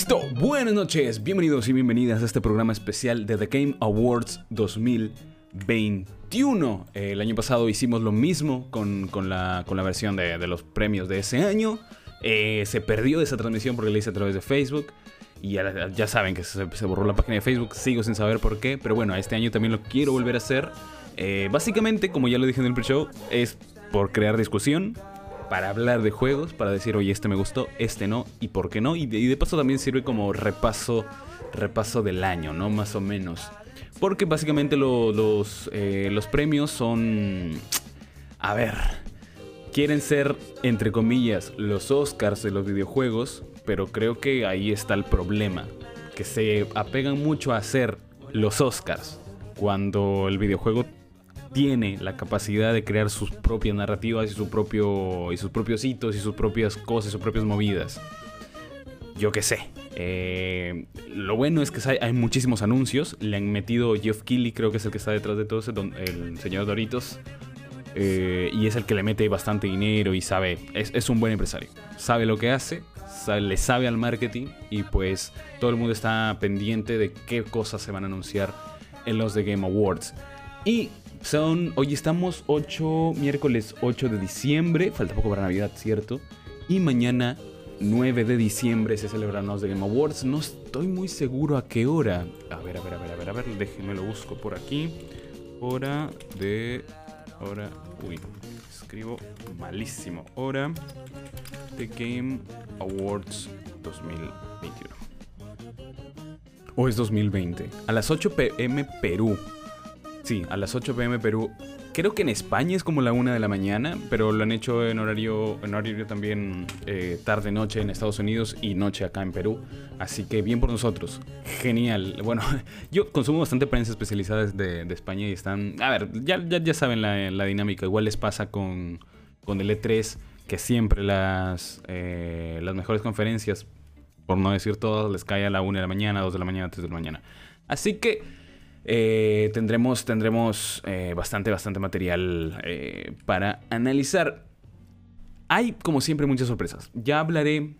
Listo, buenas noches, bienvenidos y bienvenidas a este programa especial de The Game Awards 2021. El año pasado hicimos lo mismo con, la, versión de, los premios de ese año. Eh, se perdió esa transmisión porque la hice a través de Facebook. Y ya, saben que se, borró la página de Facebook, sigo sin saber por qué. Pero bueno, este año también lo quiero volver a hacer. Eh, básicamente, como ya lo dije en el pre-show, es por crear discusión, para hablar de juegos, para decir, oye, este me gustó, este no, y por qué no. Y de, paso también sirve como repaso, repaso del año, ¿no? Más o menos. Porque básicamente los, eh, los premios son... A ver, quieren ser, entre comillas, los Oscars de los videojuegos, pero creo que ahí está el problema. Que se apegan mucho a ser los Oscars, cuando el videojuego tiene la capacidad de crear sus propias narrativas y, su propio, y sus propios hitos y sus propias cosas, sus propias movidas. Yo qué sé. Eh, lo bueno es que hay, muchísimos anuncios. Le han metido Geoff Keighley, creo que es el que está detrás de todo eso, el señor Doritos. Eh, y es el que le mete bastante dinero y sabe, es, un buen empresario. Sabe lo que hace, le sabe al marketing y pues todo el mundo está pendiente de qué cosas se van a anunciar en los The Game Awards. Y son, hoy estamos 8, miércoles 8 de diciembre, falta poco para Navidad, ¿cierto? Y mañana 9 de diciembre se celebran los Game Awards. No estoy muy seguro a qué hora. A ver, a ver, a ver, a ver, a ver, déjenme lo busco por aquí. Hora de... Hora... Uy, escribo malísimo. Hora de Game Awards 2021. O es 2020. A las 8 pm Perú. Sí, a las 8 pm Perú. Creo que en España es como la 1 de la mañana, pero lo han hecho en horario, en horario también eh, tarde-noche en Estados Unidos y noche acá en Perú. Así que bien por nosotros. Genial. Bueno, yo consumo bastante prensa especializada de, España y están... A ver, ya, ya, saben la, dinámica. Igual les pasa con, con el E3, que siempre las, eh, las mejores conferencias, por no decir todas, les cae a la 1 de la mañana, 2 de la mañana, 3 de la mañana. Así que... Eh, tendremos tendremos eh, bastante, bastante material eh, para analizar. Hay, como siempre, muchas sorpresas. Ya hablaré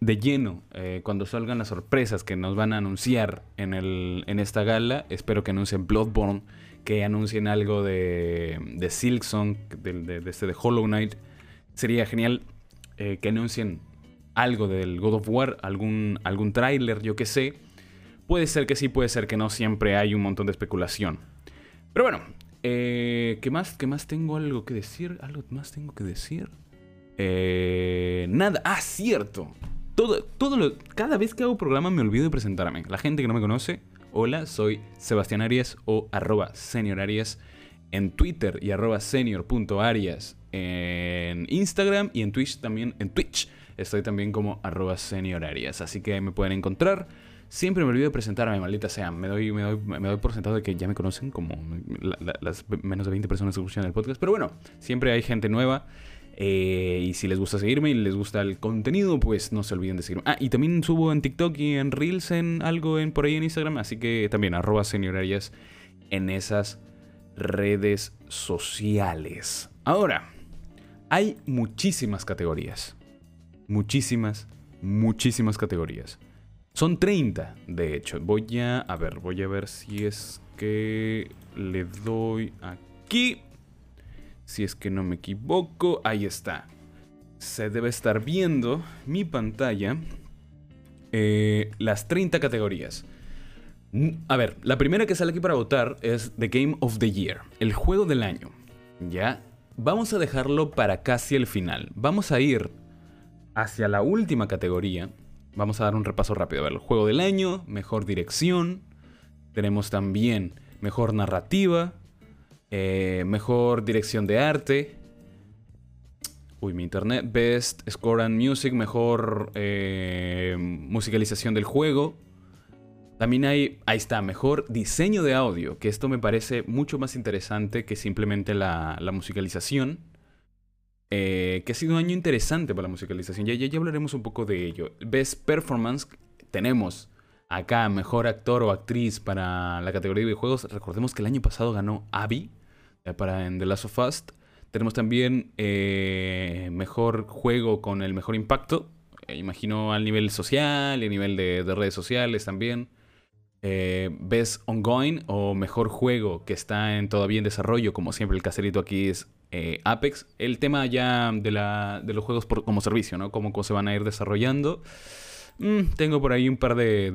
de lleno cuando salgan las sorpresas que nos van a anunciar en, el, en esta gala. Espero que anuncien Bloodborne, que anuncien algo de, de Silksong, de, este de Hollow Knight. Sería genial que anuncien algo del God of War, algún, algún tráiler, yo que sé. Puede ser que sí, puede ser que no, siempre hay un montón de especulación. Pero bueno, eh, ¿qué, más, ¿qué más tengo algo que decir? ¿Algo más tengo que decir? Eh, nada, ah, cierto. Todo, todo lo, cada vez que hago programa me olvido de presentarme. La gente que no me conoce, hola, soy Sebastián Arias o arroba senior Arias en Twitter y arroba senior.arias en Instagram y en Twitch también, en Twitch estoy también como arroba senior Arias. Así que me pueden encontrar. Siempre me olvido de presentarme, maldita sea. Me doy, me doy, me doy por sentado de que ya me conocen como las menos de 20 personas que escuchan el podcast. Pero bueno, siempre hay gente nueva. Eh, y si les gusta seguirme y les gusta el contenido, pues no se olviden de seguirme. Ah, y también subo en TikTok y en Reels en algo en, por ahí en Instagram. Así que también arroba señorarias en esas redes sociales. Ahora, hay muchísimas categorías. Muchísimas, muchísimas categorías. Son 30, de hecho. Voy a... A ver, voy a ver si es que le doy aquí. Si es que no me equivoco. Ahí está. Se debe estar viendo mi pantalla. Eh, las 30 categorías. A ver, la primera que sale aquí para votar es The Game of the Year, el juego del año. Ya, vamos a dejarlo para casi el final. Vamos a ir hacia la última categoría, Vamos a dar un repaso rápido. A ver, el juego del año, mejor dirección. Tenemos también mejor narrativa, eh, mejor dirección de arte. Uy, mi internet. Best Score and Music, mejor eh, musicalización del juego. También hay, ahí está, mejor diseño de audio, que esto me parece mucho más interesante que simplemente la musicalización. Eh, que ha sido un año interesante para la musicalización. Ya, ya, ya hablaremos un poco de ello. Best Performance, tenemos acá mejor actor o actriz para la categoría de videojuegos. Recordemos que el año pasado ganó Abby eh, para en The Last of Us. Tenemos también eh, mejor juego con el mejor impacto. imagino al nivel social y a nivel de, redes sociales también. Best Ongoing o Mejor Juego que está todavía en desarrollo, como siempre el caserito aquí es eh, Apex. El tema ya de, la, de los juegos como servicio, ¿no? Cómo, se van a ir desarrollando. Mm, tengo por ahí un par de,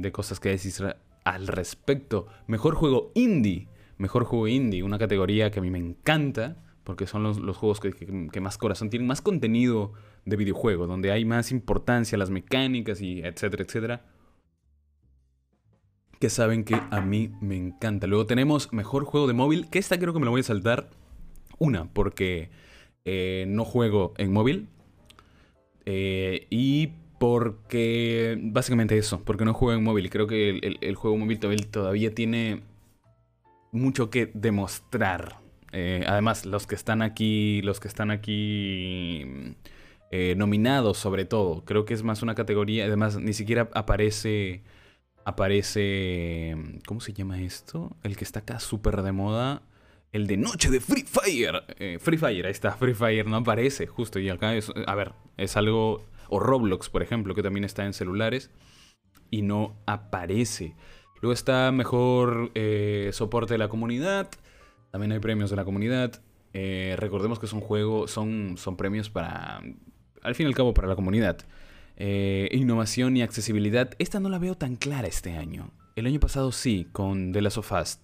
de cosas que decir al respecto. Mejor juego indie. Mejor juego indie, una categoría que a mí me encanta porque son los, juegos que, más corazón tienen, más contenido de videojuego, donde hay más importancia las mecánicas y etcétera, etcétera. Que saben que a mí me encanta. Luego tenemos mejor juego de móvil, que esta creo que me lo voy a saltar. Una, porque eh, no juego en móvil. Eh, y porque, básicamente eso, porque no juego en móvil. Creo que el, juego móvil todavía tiene mucho que demostrar eh, además, los que están aquí, los que están aquí nominados, sobre todo, creo que es más una categoría. Además, ni siquiera aparece, aparece, ¿cómo se llama esto? El que está acá súper de moda. El de Noche de Free Fire. Eh, Free Fire, ahí está, Free Fire no aparece, justo. Y acá es, a ver, es algo. O Roblox, por ejemplo, que también está en celulares. Y no aparece. Luego está mejor soporte de la comunidad. También hay premios de la comunidad. Eh, recordemos que son juegos, son, son premios para, al fin y al cabo, para la comunidad. Eh, innovación y accesibilidad. Esta no la veo tan clara este año. El año pasado sí, con The Last of Us.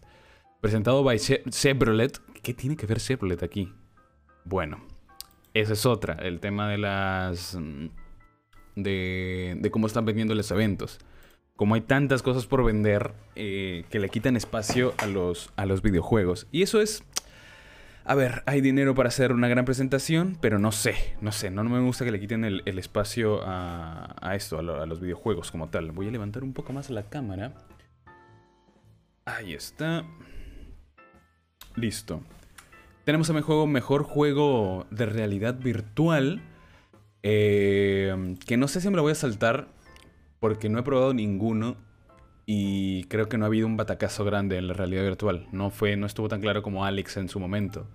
Presentado by Chevrolet. ¿Qué tiene que ver Chevrolet aquí? Bueno, esa es otra. El tema de las... De, de cómo están vendiendo los eventos como hay tantas cosas por vender, eh, que le quitan espacio a los, a los videojuegos. Y eso es... A ver, hay dinero para hacer una gran presentación, pero no sé, no sé, no, me gusta que le quiten el, espacio a, esto, a, los videojuegos como tal. Voy a levantar un poco más la cámara. Ahí está. Listo. Tenemos a juego mejor juego de realidad virtual. Eh, que no sé si me lo voy a saltar porque no he probado ninguno y creo que no ha habido un batacazo grande en la realidad virtual. No, fue, no estuvo tan claro como Alex en su momento.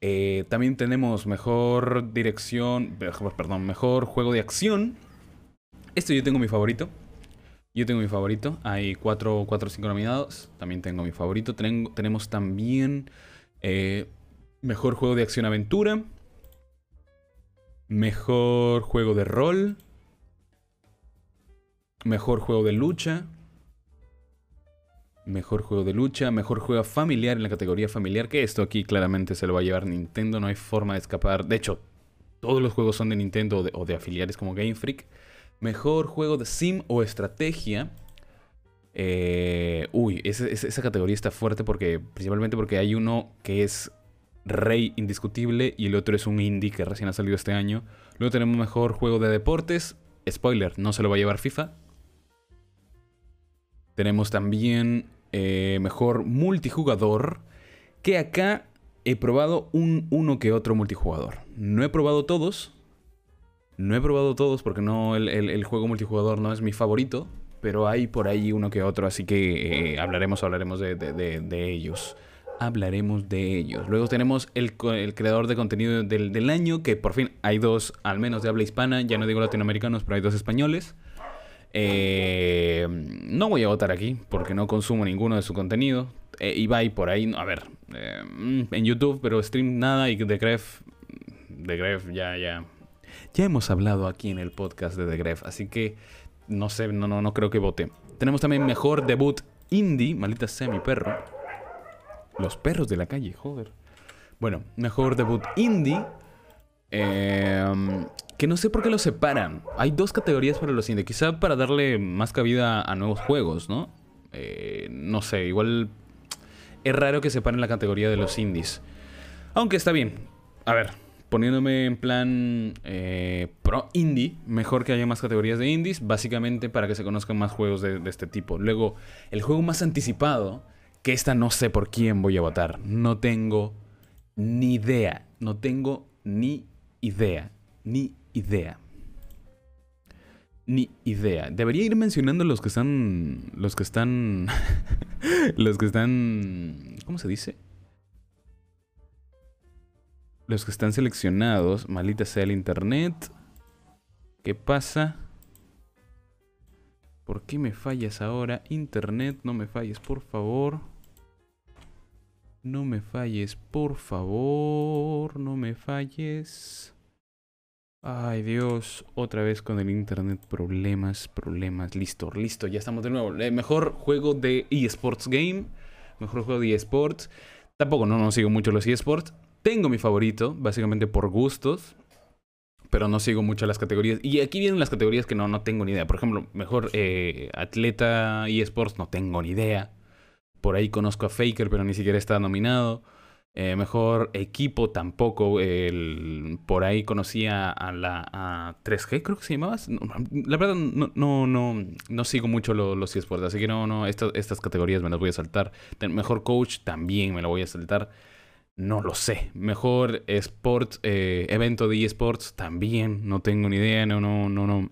Eh, también tenemos mejor dirección, perdón, mejor juego de acción. Esto yo tengo mi favorito. Yo tengo mi favorito. Hay 4 o 5 nominados. También tengo mi favorito. tenemos también eh, mejor juego de acción aventura. Mejor juego de rol. Mejor juego de lucha. Mejor juego de lucha, mejor juego familiar en la categoría familiar, que esto aquí claramente se lo va a llevar Nintendo, no hay forma de escapar. De hecho, todos los juegos son de Nintendo o de, afiliares como Game Freak. Mejor juego de sim o estrategia. Eh, uy, esa, categoría está fuerte porque principalmente porque hay uno que es rey indiscutible y el otro es un indie que recién ha salido este año. Luego tenemos mejor juego de deportes. Spoiler, no se lo va a llevar FIFA. Tenemos también eh, mejor multijugador, que acá he probado un uno que otro multijugador. No he probado todos. No he probado todos porque no el, juego multijugador no es mi favorito. Pero hay por ahí uno que otro, así que eh, hablaremos, hablaremos de, ellos. Hablaremos de ellos. Luego tenemos el, el creador de contenido del, del, año, que por fin hay dos, al menos de habla hispana, ya no digo latinoamericanos, pero hay dos españoles. Eh, no voy a votar aquí porque no consumo ninguno de su contenido. Eh, Ibai por ahí, a ver, eh, en YouTube, pero stream nada y The Gref, The Gref ya, ya. Ya hemos hablado aquí en el podcast de The Gref, así que no sé, no, no, no creo que vote. Tenemos también mejor debut indie, maldita sea mi perro. Los perros de la calle, joder. Bueno, mejor debut indie. Eh, que no sé por qué los separan. Hay dos categorías para los indie. Quizá para darle más cabida a nuevos juegos, ¿no? Eh, no sé, igual es raro que separen la categoría de los indies. Aunque está bien. A ver, poniéndome en plan eh, pro indie, mejor que haya más categorías de indies, básicamente para que se conozcan más juegos de, de este tipo. Luego, el juego más anticipado, que esta no sé por quién voy a votar. No tengo ni idea. No tengo ni idea. Ni idea. Ni idea. Debería ir mencionando los que están. Los que están. los que están. ¿Cómo se dice? Los que están seleccionados. Malita sea el internet. ¿Qué pasa? ¿Por qué me fallas ahora? Internet, no me falles, por favor. No me falles, por favor. No me falles. Ay Dios, otra vez con el internet, problemas, problemas. Listo, listo, ya estamos de nuevo. El mejor juego de eSports Game. Mejor juego de eSports. Tampoco no, no sigo mucho los eSports. Tengo mi favorito, básicamente por gustos pero no sigo mucho las categorías. Y aquí vienen las categorías que no, no tengo ni idea. Por ejemplo, mejor eh, atleta y esports, no tengo ni idea. Por ahí conozco a Faker, pero ni siquiera está nominado. Eh, mejor equipo tampoco. El, por ahí conocía a la a 3G, creo que se llamaba. la verdad, no, no, no, no sigo mucho los esports. Así que no, no, estas categorías me las voy a saltar. Mejor coach también me lo voy a saltar. No lo sé. Mejor sport, eh, evento de eSports también. No tengo ni idea. No, no, no, no.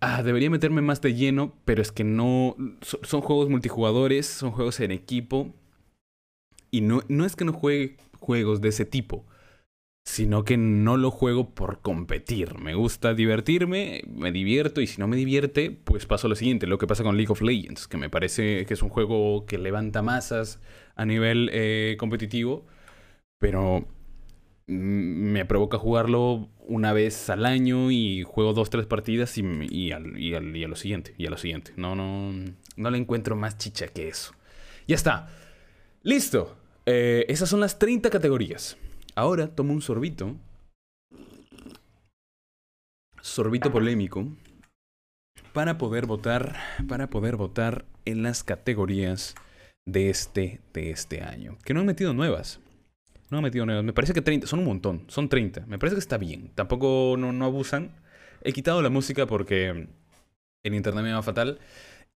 Ah, debería meterme más de lleno, pero es que no. Son, juegos multijugadores, son juegos en equipo. Y no, no es que no juegue juegos de ese tipo, sino que no lo juego por competir. Me gusta divertirme, me divierto, y si no me divierte, pues paso lo siguiente. Lo que pasa con League of Legends, que me parece que es un juego que levanta masas a nivel eh, competitivo pero me provoca jugarlo una vez al año y juego dos, tres partidas y, y, a lo siguiente, y a lo siguiente. No, no, no le encuentro más chicha que eso. Ya está. Listo. Eh, esas son las 30 categorías. Ahora tomo un sorbito. Sorbito polémico. Para poder votar. Para poder votar en las categorías de este, de este año. Que no han metido nuevas. No he metido nuevos. Me parece que 30. Son un montón. Son 30. Me parece que está bien. Tampoco no, abusan. He quitado la música porque el internet me va fatal.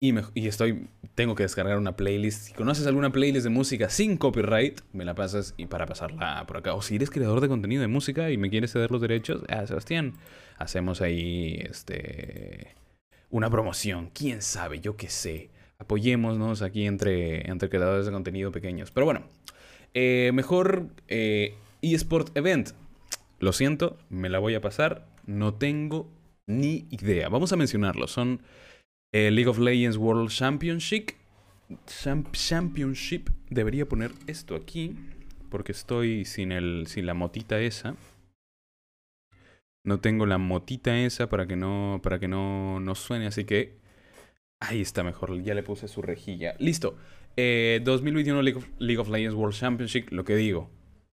Y, y, estoy, tengo que descargar una playlist. Si conoces alguna playlist de música sin copyright, me la pasas y para pasarla por acá. O si eres creador de contenido de música y me quieres ceder los derechos, ah, Sebastián, hacemos ahí este una promoción. ¿Quién sabe? Yo qué sé. Apoyémonos aquí entre, entre creadores de contenido pequeños. Pero bueno, eh, mejor eh, eSport Event. Lo siento, me la voy a pasar. No tengo ni idea. Vamos a mencionarlo. Son eh, League of Legends World Championship. Championship. Debería poner esto aquí. Porque estoy sin, el, sin la motita esa. No tengo la motita esa para que no, para que no, no suene. Así que ahí está mejor. Ya le puse su rejilla. Listo. 2021 eh, League of, Legends World Championship, lo que digo.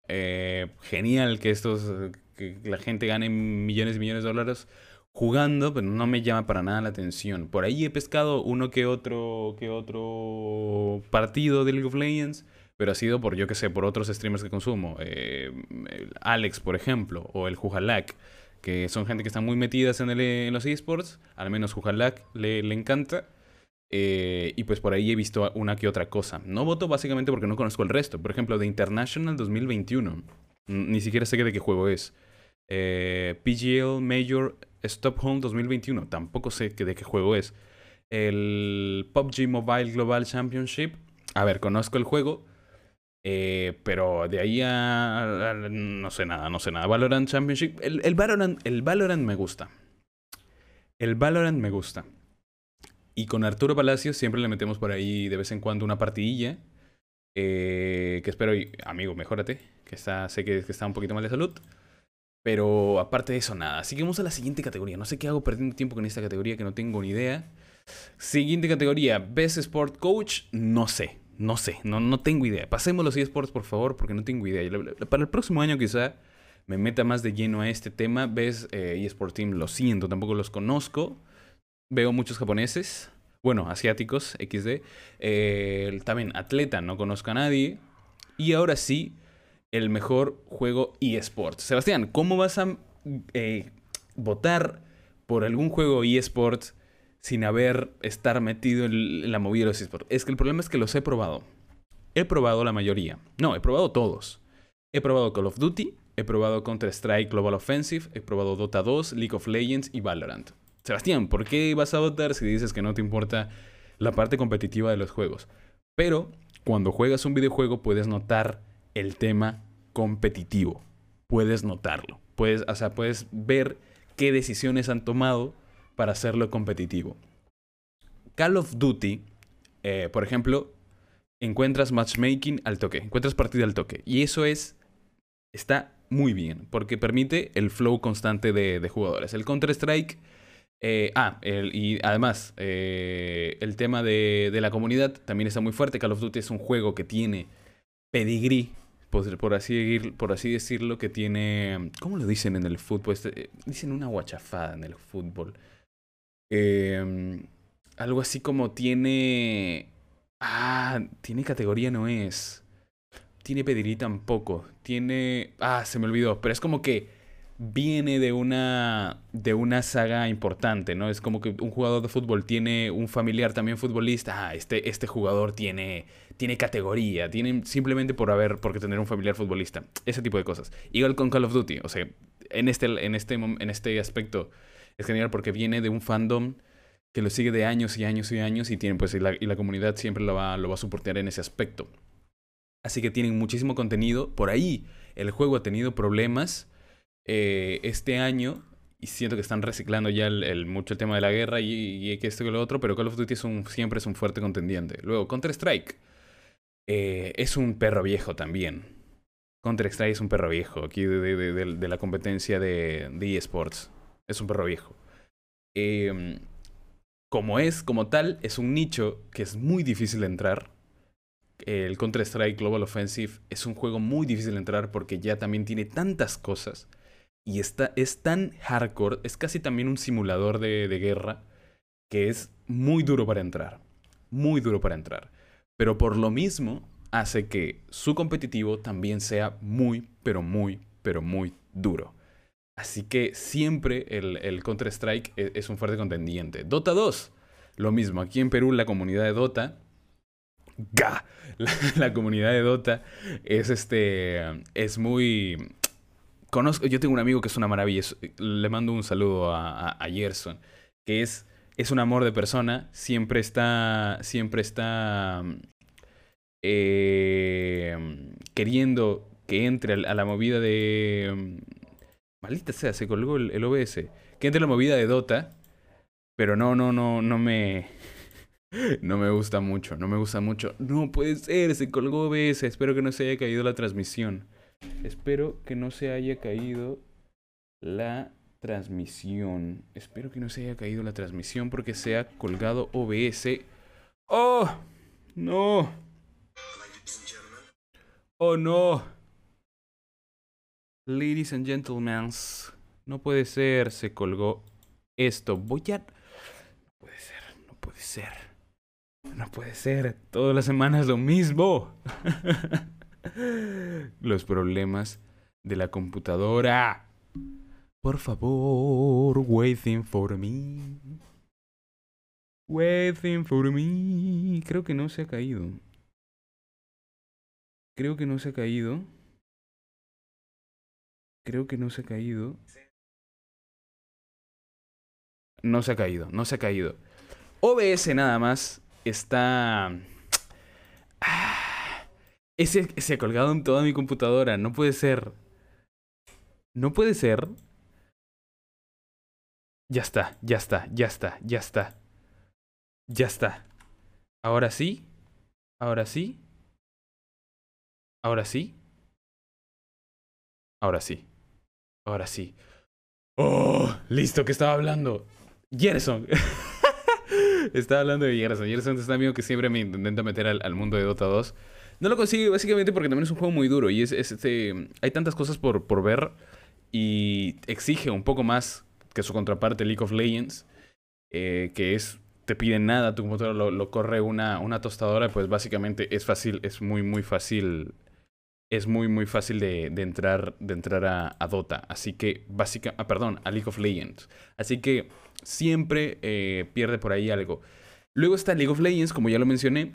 Eh, genial que estos que la gente gane millones y millones de dólares jugando, pero no me llama para nada la atención. Por ahí he pescado uno que otro que otro partido de League of Legends, pero ha sido por yo que sé, por otros streamers que consumo, eh, Alex por ejemplo o el Jujalak, que son gente que está muy metidas en, el, los esports, al menos Jujalak le encanta. Eh, y pues por ahí he visto una que otra cosa. No voto básicamente porque no conozco el resto. Por ejemplo, de International 2021. Ni siquiera sé de qué juego es. Eh, PGL Major Stockholm 2021. Tampoco sé de qué juego es. El PUBG Mobile Global Championship. A ver, conozco el juego. Eh, pero de ahí a, No sé nada, no sé nada. Valorant Championship. El, el, Valorant, el Valorant me gusta. El Valorant me gusta. Y con Arturo Palacios siempre le metemos por ahí de vez en cuando una partidilla. Eh, que espero, amigo, mejórate. Que está, sé que, está un poquito mal de salud. Pero aparte de eso, nada. Que vamos a la siguiente categoría. No sé qué hago perdiendo tiempo con esta categoría que no tengo ni idea. Siguiente categoría, Best Sport Coach. No sé, no sé, no, no tengo idea. Pasemos los eSports, por favor, porque no tengo idea. Para el próximo año quizá me meta más de lleno a este tema. Best eh, eSport Team, lo siento, tampoco los conozco veo muchos japoneses, bueno, asiáticos, XD. Eh, también atleta, no conozco a nadie. Y ahora sí, el mejor juego eSports. Sebastián, ¿cómo vas a eh, votar por algún juego eSports sin haber estar metido en la movida de los eSports? Es que el problema es que los he probado. He probado la mayoría. No, he probado todos. He probado Call of Duty, he probado Counter-Strike Global Offensive, he probado Dota 2, League of Legends y Valorant. Sebastián, ¿por qué vas a votar si dices que no te importa la parte competitiva de los juegos? Pero cuando juegas un videojuego puedes notar el tema competitivo. Puedes notarlo. Puedes, o sea, puedes ver qué decisiones han tomado para hacerlo competitivo. Call of Duty, eh, por ejemplo, encuentras matchmaking al toque, encuentras partida al toque. Y eso es, está muy bien, porque permite el flow constante de, jugadores. El Counter-Strike, eh, ah, y además, eh, el tema de, la comunidad también está muy fuerte. Call of Duty es un juego que tiene pedigrí, por, así, decirlo, que tiene, ¿cómo lo dicen en el fútbol? Este, dicen una guachafada en el fútbol. Em, algo así como tiene... Ah, tiene categoría no es. Tiene pedigrí tampoco. Tiene... Ah, se me olvidó. Pero es como que viene de una, de una saga importante, ¿no? Es como que un jugador de fútbol tiene un familiar también futbolista. Ah, este, este jugador tiene, tiene categoría. Tiene simplemente por haber, porque tener un familiar futbolista. Ese tipo de cosas. Igual con Call of Duty. O sea, en este, en este, en este aspecto es genial porque viene de un fandom que lo sigue de años y años y años y tiene pues y la, y la comunidad siempre lo va, lo va a soportar en ese aspecto. Así que tienen muchísimo contenido. Por ahí el juego ha tenido problemas eh, este año y siento que están reciclando ya mucho el tema de la guerra y, y, esto y lo otro, pero Call of Duty es siempre es un fuerte contendiente. Luego, Counter-Strike eh, es un perro viejo también. Counter-Strike es un perro viejo aquí de, de, la competencia de, eSports. Es un perro viejo. Eh, como es, como tal, es un nicho que es muy difícil de entrar. El Counter-Strike Global Offensive es un juego muy difícil de entrar porque ya también tiene tantas cosas y está, es tan hardcore, es casi también un simulador de, de guerra que es muy duro para entrar. Muy duro para entrar. Pero por lo mismo hace que su competitivo también sea muy, pero muy, pero muy duro. Así que siempre el, Counter-Strike e, es, un fuerte contendiente. Dota 2, lo mismo. Aquí en Perú la comunidad de Dota... ¡Ga! La, comunidad de Dota es este... Es muy... Conozco, yo tengo un amigo que es una maravilla. Le mando un saludo a, a, Gerson. Que es, es un amor de persona. Siempre está... Siempre está... Eh, queriendo que entre a la movida de Maldita sea, se colgó el, OBS. Que entre la movida de Dota. Pero no, no, no, no me. No me gusta mucho, no me gusta mucho. No puede ser, se colgó OBS. Espero que no se haya caído la transmisión. Espero que no se haya caído la transmisión. Espero que no se haya caído la transmisión porque se ha colgado OBS. ¡Oh! ¡No! ¡Oh, no! Ladies and gentlemen, no puede ser, se colgó esto. Voy a... No puede ser, no puede ser. No puede ser, todas las semanas lo mismo. Los problemas de la computadora. Por favor, waiting for me. Waiting for me. Creo que no se ha caído. Creo que no se ha caído. Creo que no se ha caído. No se ha caído, no se ha caído. OBS nada más está... Ese se ha colgado en toda mi computadora. No puede ser. No puede ser. Ya está, ya está, ya está, ya está. Ya está. Ahora sí. Ahora sí. Ahora sí. Ahora sí. Ahora sí. Oh, listo, que estaba hablando. Gerson. estaba hablando de Gerson. Gerson es un amigo que siempre me intenta meter al, mundo de Dota 2. No lo consigue básicamente porque también es un juego muy duro y es, este, hay tantas cosas por, por ver y exige un poco más que su contraparte League of Legends, eh, que es, te piden nada, tu computadora lo, corre una, una tostadora, pues básicamente es fácil, es muy, muy fácil es muy, muy fácil de, entrar, de entrar a, Dota. Así que, básica, ah, perdón, a League of Legends. Así que siempre eh, pierde por ahí algo. Luego está League of Legends, como ya lo mencioné,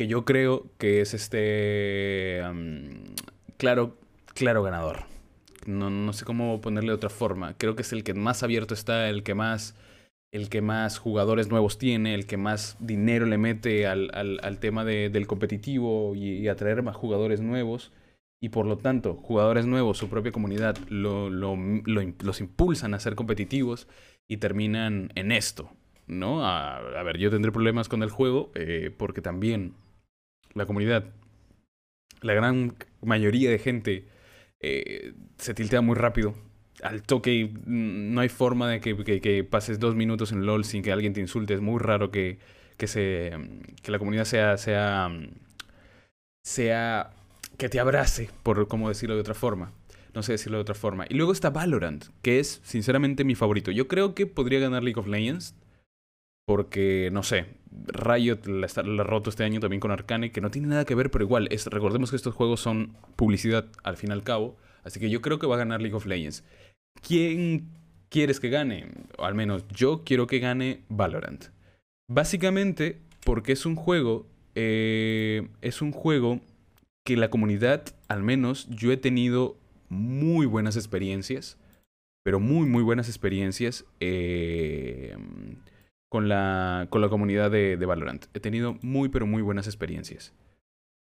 que yo creo que es este claro, claro ganador. No, no sé cómo ponerle de otra forma. Creo que es el que más abierto está, el que más el que más jugadores nuevos tiene, el que más dinero le mete al, al, tema de, del competitivo y, atraer más jugadores nuevos. y por lo tanto jugadores nuevos, su propia comunidad, los impulsan a ser competitivos y terminan en esto, ¿no? A, ver, yo tendré problemas con el juego eh, porque también la comunidad, la gran mayoría de gente eh, se tiltea muy rápido. Al toque no hay forma de que, pases dos minutos en LOL sin que alguien te insulte. Es muy raro que, que, se, que la comunidad sea, sea, sea que te abrace, por cómo decirlo de otra forma. No sé decirlo de otra forma. Y luego está Valorant, que es sinceramente mi favorito. Yo creo que podría ganar League of Legends. Porque, no sé, Riot la, ha roto este año también con Arcane, que no tiene nada que ver, pero igual, es, recordemos que estos juegos son publicidad al fin y al cabo. Así que yo creo que va a ganar League of Legends. ¿Quién quieres que gane? O al menos yo quiero que gane Valorant. Básicamente porque es un juego. Eh, es un juego que la comunidad, al menos yo he tenido muy buenas experiencias. Pero muy, muy buenas experiencias. Eh, con la, con la comunidad de, de, Valorant. He tenido muy, pero muy buenas experiencias.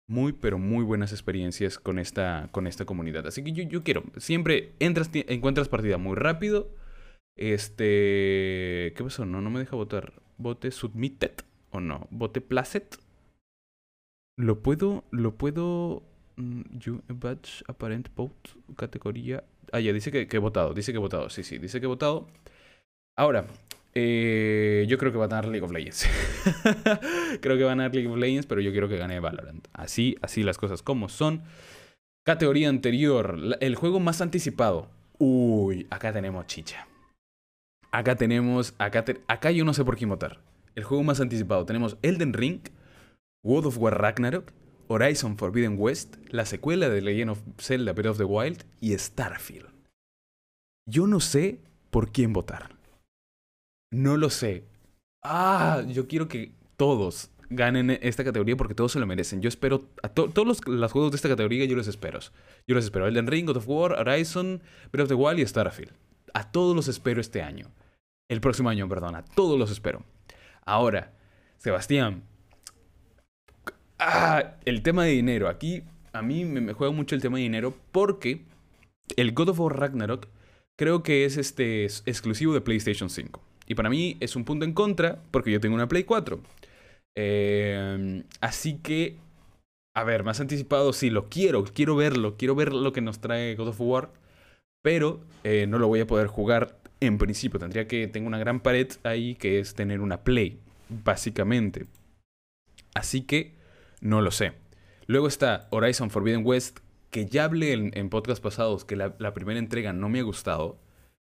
Muy, pero muy buenas experiencias con esta, con esta comunidad. Así que yo, yo quiero, siempre entras, encuentras partida muy rápido. Este, ¿qué pasó? No, no me deja votar. Vote submitted o no. Vote placet. Lo puedo, lo puedo. Mm, you badge apparent vote categoría. Ah, ya dice que, que he votado. Dice que he votado. Sí, sí, dice que he votado. Ahora, eh, yo creo que va a ganar League of Legends. creo que va a ganar League of Legends, pero yo quiero que gane Valorant. Así, así las cosas como son. Categoría anterior, el juego más anticipado. Uy, acá tenemos chicha. Acá tenemos, acá, acá yo no sé por quién votar. El juego más anticipado. Tenemos Elden Ring, World of War Ragnarok, Horizon Forbidden West, la secuela de Legend of Zelda Breath of the Wild y Starfield. Yo no sé por quién votar. No lo sé. Ah, yo quiero que todos ganen esta categoría porque todos se lo merecen. Yo espero a todos los, juegos de esta categoría, yo los espero. Yo los espero. Elden Ring, God of War, Horizon, Breath of the Wild y Starfield. A todos los espero este año. El próximo año, perdón. A todos los espero. Ahora, Sebastián. Ah, el tema de dinero. Aquí a mí me juega mucho el tema de dinero porque el God of War Ragnarok creo que es este exclusivo de PlayStation 5. Y para mí es un punto en contra porque yo tengo una Play 4. Em, así que, a ver, más anticipado, sí, lo quiero, quiero verlo, quiero ver lo que nos trae God of War, pero eh, no lo voy a poder jugar en principio. Tendría que, tengo una gran pared ahí que es tener una Play, básicamente. Así que, no lo sé. Luego está Horizon Forbidden West, que ya hablé en, en podcasts pasados que la primera entrega no me ha gustado.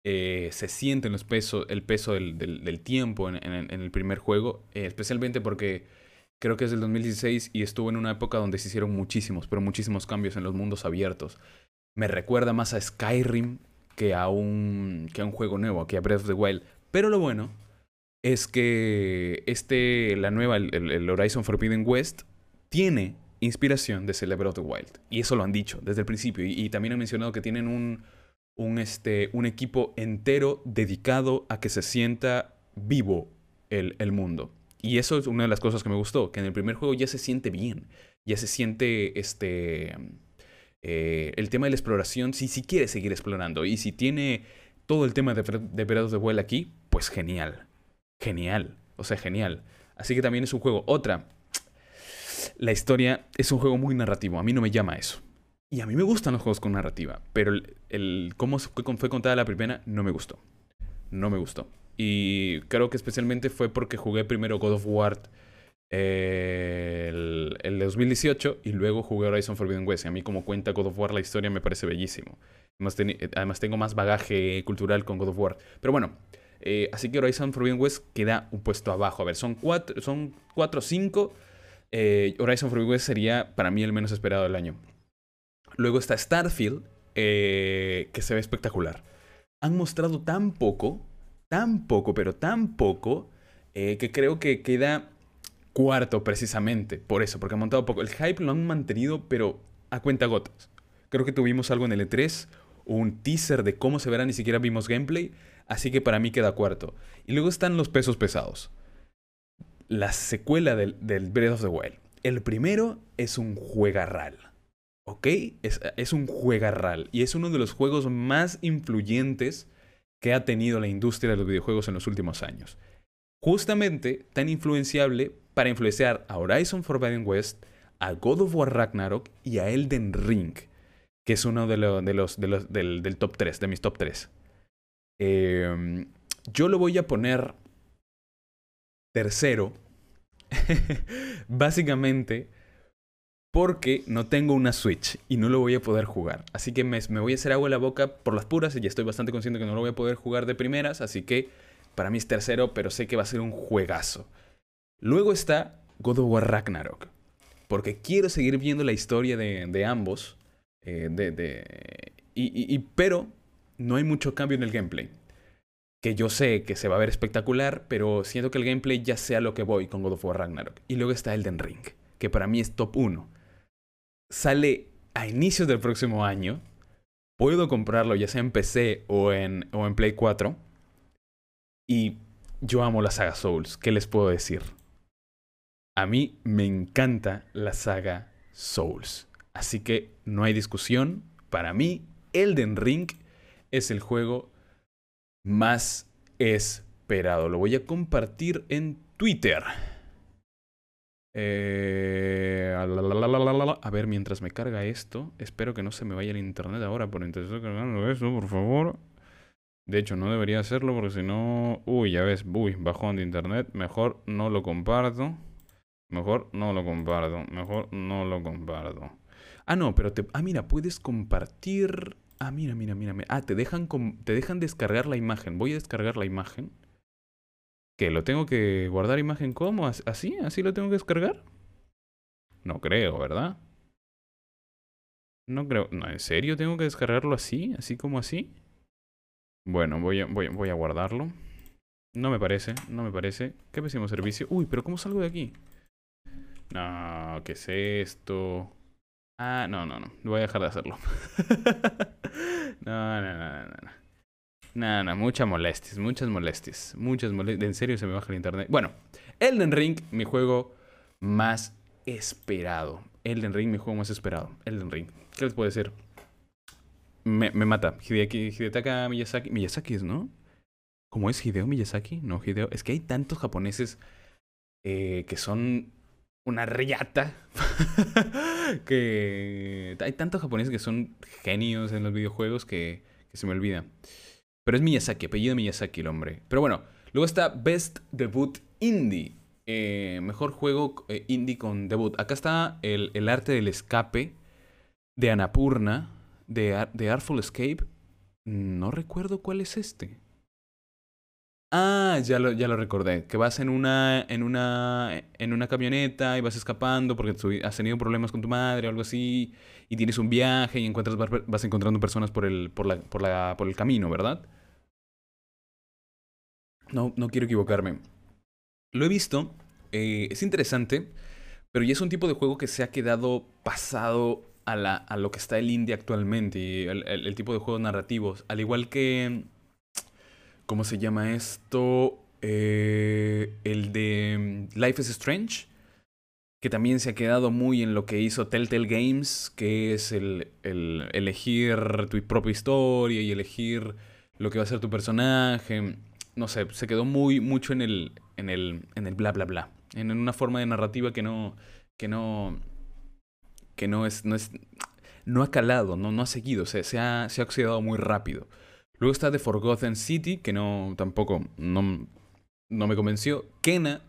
Eh, se siente los peso, el peso del, tiempo en, el primer juego, eh, especialmente porque creo que es del 2016 y estuvo en una época donde se hicieron muchísimos, pero muchísimos cambios en los mundos abiertos. Me recuerda más a Skyrim que a un, que a un juego nuevo, que a Breath of the Wild. Pero lo bueno es que este, la nueva, el, Horizon Forbidden West, tiene inspiración de Zelda Breath of the Wild. Y eso lo han dicho desde el principio. y también han mencionado que tienen un, un, este, un equipo entero dedicado a que se sienta vivo el, el, mundo. Y eso es una de las cosas que me gustó, que en el primer juego ya se siente bien, ya se siente este... Eh, el tema de la exploración, si, si quiere seguir explorando y si tiene todo el tema de, de de vuelo aquí, pues genial, genial, o sea, genial. Así que también es un juego. Otra, la historia es un juego muy narrativo, a mí no me llama eso. Y a mí me gustan los juegos con narrativa, pero el, cómo fue, contada la primera no me gustó. No me gustó. Y creo que especialmente fue porque jugué primero God of War eh, el, el, de 2018 y luego jugué Horizon Forbidden West. Y a mí como cuenta God of War la historia me parece bellísimo. Además, tengo más bagaje cultural con God of War. Pero bueno, eh, así que Horizon Forbidden West queda un puesto abajo. A ver, son cuatro, son cuatro cinco. Eh, Horizon Forbidden West sería para mí el menos esperado del año. Luego está Starfield, eh, que se ve espectacular. Han mostrado tan poco, tan poco, pero tan poco, eh, que creo que queda cuarto precisamente por eso, porque han montado poco. El hype lo han mantenido, pero a cuenta gotas. Creo que tuvimos algo en el E3, un teaser de cómo se verá, ni siquiera vimos gameplay, así que para mí queda cuarto. Y luego están los pesos pesados. La secuela del, del Breath of the Wild. El primero es un juegarral ¿ok? Es, un juegarral y es uno de los juegos más influyentes que ha tenido la industria de los videojuegos en los últimos años. Justamente tan influenciable para influenciar a Horizon Forbidden West, a God of War Ragnarok y a Elden Ring, que es uno de, los, de los del, top 3, de mis top 3. Eh, yo lo voy a poner tercero, básicamente porque no tengo una Switch y no lo voy a poder jugar. Así que me, voy a hacer agua en la boca por las puras y ya estoy bastante consciente que no lo voy a poder jugar de primeras, así que para mí es tercero, pero sé que va a ser un juegazo. Luego está God of War Ragnarok, porque quiero seguir viendo la historia de, ambos, eh, de, y, pero no hay mucho cambio en el gameplay. Que yo sé que se va a ver espectacular, pero siento que el gameplay ya sea lo que voy con God of War Ragnarok. Y luego está Elden Ring, que para mí es top 1 sale a inicios del próximo año. Puedo comprarlo ya sea en PC o en, o en Play 4. Y yo amo la saga Souls. ¿Qué les puedo decir? A mí me encanta la saga Souls. Así que no hay discusión. Para mí, Elden Ring es el juego más esperado. Lo voy a compartir en Twitter. Eh, a ver, mientras me carga esto, espero que no se me vaya el internet ahora por intentar cargando eso, por favor. De hecho, no debería hacerlo porque si no... Uy, ya ves, uy, bajón de internet. Mejor no lo comparto. Mejor no lo comparto. Mejor no lo comparto. Ah, no, pero te... Ah, mira, puedes compartir... Ah, mira, mira, mira. Ah, te dejan, te dejan descargar la imagen. Voy a descargar la imagen. ¿Qué? ¿Lo tengo que guardar imagen como? ¿Así? ¿Así lo tengo que descargar? No creo, ¿verdad? No creo. No, ¿en serio tengo que descargarlo así? ¿Así como así? Bueno, voy a, voy, voy a guardarlo. No me parece, no me parece. Qué pésimo servicio. Uy, pero ¿cómo salgo de aquí? No, ¿qué es esto? Ah, no, no, no. Voy a dejar de hacerlo. no, no, no, no, no. No, no, muchas molestias, muchas molestias, muchas molestias. En serio se me baja el internet. Bueno, Elden Ring, mi juego más esperado. Elden Ring, mi juego más esperado. Elden Ring. ¿Qué les puedo decir? Me, me mata. Hideaki, Hidetaka Miyazaki. Miyazaki es, ¿no? ¿Cómo es Hideo Miyazaki? No, Hideo. Es que hay tantos japoneses eh, que son una riata. que hay tantos japoneses que son genios en los videojuegos que, que se me olvida. Pero es Miyazaki, apellido Miyazaki el hombre. Pero bueno, luego está Best Debut Indie. Eh, mejor juego eh, indie con debut. Acá está el, el, arte del escape de Anapurna, de, de Artful Escape. No recuerdo cuál es este. Ah, ya lo, ya lo recordé. Que vas en una, en, una, en una camioneta y vas escapando porque has tenido problemas con tu madre o algo así. Y tienes un viaje y encuentras, vas encontrando personas por el, por la, por la, por el camino, ¿verdad? No, no quiero equivocarme. Lo he visto. Eh, es interesante. Pero ya es un tipo de juego que se ha quedado pasado a, la, a lo que está el indie actualmente. El, el, el tipo de juegos narrativos. Al igual que ¿Cómo se llama esto? Eh, el de mm, Life is Strange, que también se ha quedado muy en lo que hizo Telltale Games, que es el, el elegir tu propia historia y elegir lo que va a ser tu personaje. No sé, se quedó muy mucho en el, en el, en el bla bla bla. En una forma de narrativa que no, que no, que no es, no es, no ha calado, no, no ha seguido, o sea, se ha, se ha oxidado muy rápido. Luego está The Forgotten City, que no tampoco no, no me convenció. Kena,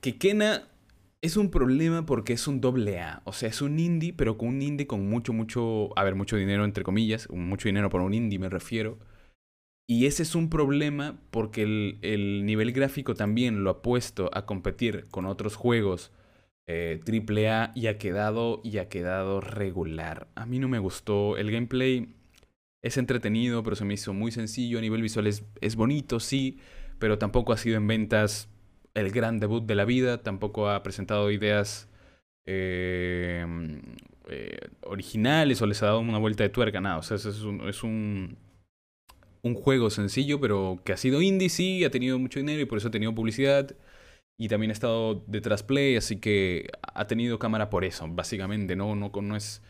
que Kena es un problema porque es un doble A. O sea, es un indie, pero con un indie con mucho, mucho, a ver, mucho dinero entre comillas. Mucho dinero por un indie me refiero. Y ese es un problema porque el, el nivel gráfico también lo ha puesto a competir con otros juegos eh, AAA y ha quedado y ha quedado regular. A mí no me gustó el gameplay es entretenido, pero se me hizo muy sencillo. A nivel visual es, es bonito, sí, pero tampoco ha sido en ventas el gran debut de la vida. Tampoco ha presentado ideas eh, eh, originales o les ha dado una vuelta de tuerca, nada. O sea, es un, es un, un juego sencillo, pero que ha sido indie, sí, ha tenido mucho dinero y por eso ha tenido publicidad. Y también ha estado detrás play, así que ha tenido cámara por eso, básicamente. No, no, no es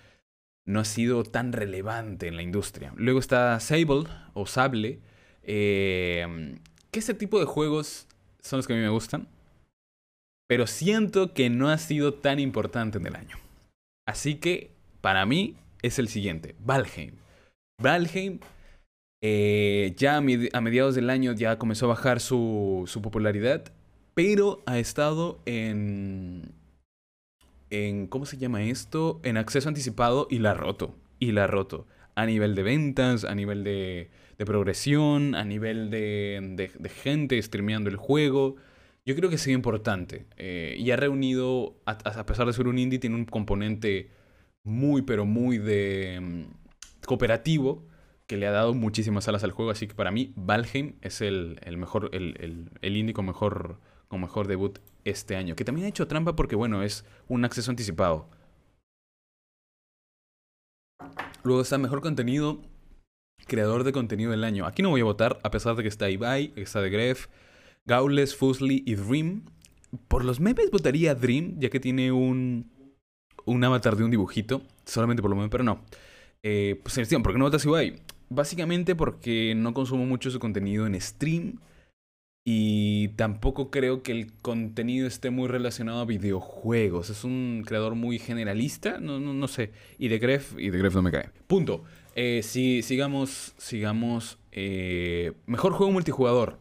no ha sido tan relevante en la industria. Luego está Sable o Sable, eh, que ese tipo de juegos son los que a mí me gustan, pero siento que no ha sido tan importante en el año. Así que para mí es el siguiente, Valheim. Valheim eh, ya a mediados del año ya comenzó a bajar su, popularidad, pero ha estado en, en, ¿cómo se llama esto? En acceso anticipado y la roto. Y la roto. A nivel de ventas, a nivel de, progresión, a nivel de, de, gente streameando el juego. Yo creo que es importante. Eh, y ha reunido, a, a, pesar de ser un indie, tiene un componente muy, pero muy de mm, cooperativo que le ha dado muchísimas alas al juego. Así que para mí, Valheim es el, el mejor, el, el, el con mejor, con mejor debut este año. Que también ha hecho trampa porque, bueno, es un acceso anticipado. Luego está mejor contenido, creador de contenido del año. Aquí no voy a votar, a pesar de que está Ibai, está The Gref, Gaules, Fusli y Dream. Por los memes votaría Dream, ya que tiene un, un avatar de un dibujito. Solamente por lo menos, pero no. Eh, pues, ¿por qué no votas Ibai? Básicamente porque no consumo mucho su contenido en stream. Y tampoco creo que el contenido esté muy relacionado a videojuegos. Es un creador muy generalista, no, no, no sé. Y de Gref, y de Gref no me cae. Punto. Eh, si, sigamos, sigamos. Eh, mejor juego multijugador.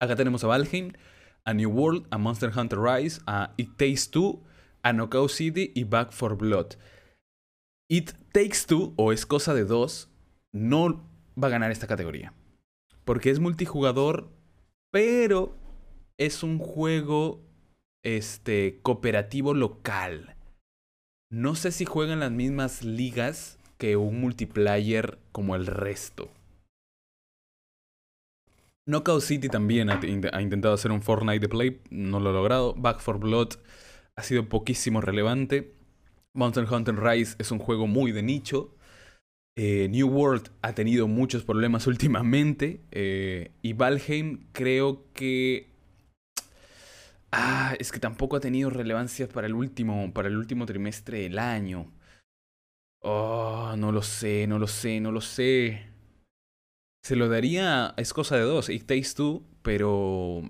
Acá tenemos a Valheim, a New World, a Monster Hunter Rise, a It Takes Two, a Knockout City y Back for Blood. It Takes Two, o es cosa de dos, no va a ganar esta categoría. Porque es multijugador pero es un juego este, cooperativo local. No sé si juegan las mismas ligas que un multiplayer como el resto. Knockout City también ha, ha, intentado hacer un Fortnite de Play, no lo ha logrado. Back for Blood ha sido poquísimo relevante. Monster Hunter Rise es un juego muy de nicho. Eh, New World ha tenido muchos problemas últimamente. Eh, y Valheim creo que. Ah, es que tampoco ha tenido relevancia para el último, para el último trimestre del año. Oh, no lo sé, no lo sé, no lo sé. Se lo daría. Es cosa de dos. It Takes Two, pero.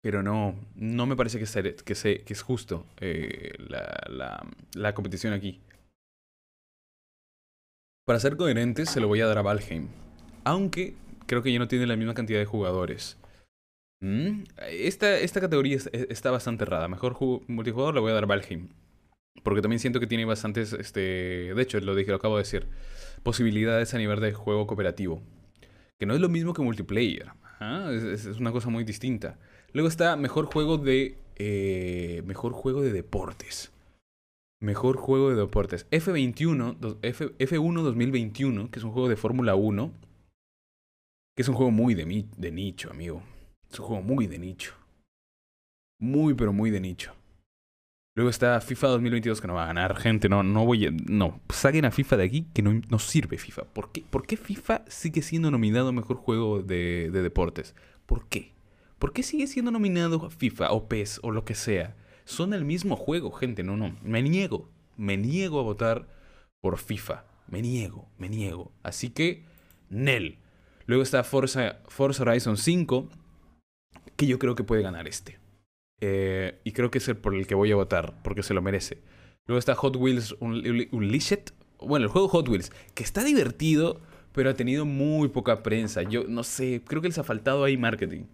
Pero no, no me parece que, sea, que, que es justo eh, la, la, la competición aquí. Para ser coherentes, se lo voy a dar a Valheim. Aunque creo que ya no tiene la misma cantidad de jugadores. Mm, esta, esta categoría está bastante errada. Mejor multijugador le voy a dar a Valheim. Porque también siento que tiene bastantes, este, de hecho, lo dije, lo acabo de decir, posibilidades a nivel de juego cooperativo. Que no es lo mismo que multiplayer. ¿ah? Es, es, una cosa muy distinta. Luego está mejor juego de, eh, mejor juego de deportes. Mejor juego de deportes. F21, F, F1 2021, que es un juego de Fórmula 1. Que es un juego muy de, de nicho, amigo. Es un juego muy de nicho. Muy, pero muy de nicho. Luego está FIFA 2022 que no va a ganar, gente. No, no voy a. No, saquen a FIFA de aquí que no, sirve FIFA. ¿Por qué? ¿Por qué FIFA sigue siendo nominado mejor juego de, de deportes? ¿Por qué? ¿Por qué sigue siendo nominado FIFA o PES o lo que sea? Son el mismo juego, gente. No, no. Me niego. Me niego a votar por FIFA. Me niego, me niego. Así que, Nel. Luego está Forza, Forza Horizon 5, que yo creo que puede ganar este. Eh, y creo que es el por el que voy a votar, porque se lo merece. Luego está Hot Wheels Unleashed. Bueno, el juego Hot Wheels, que está divertido, pero ha tenido muy poca prensa. Yo no sé, creo que les ha faltado ahí marketing.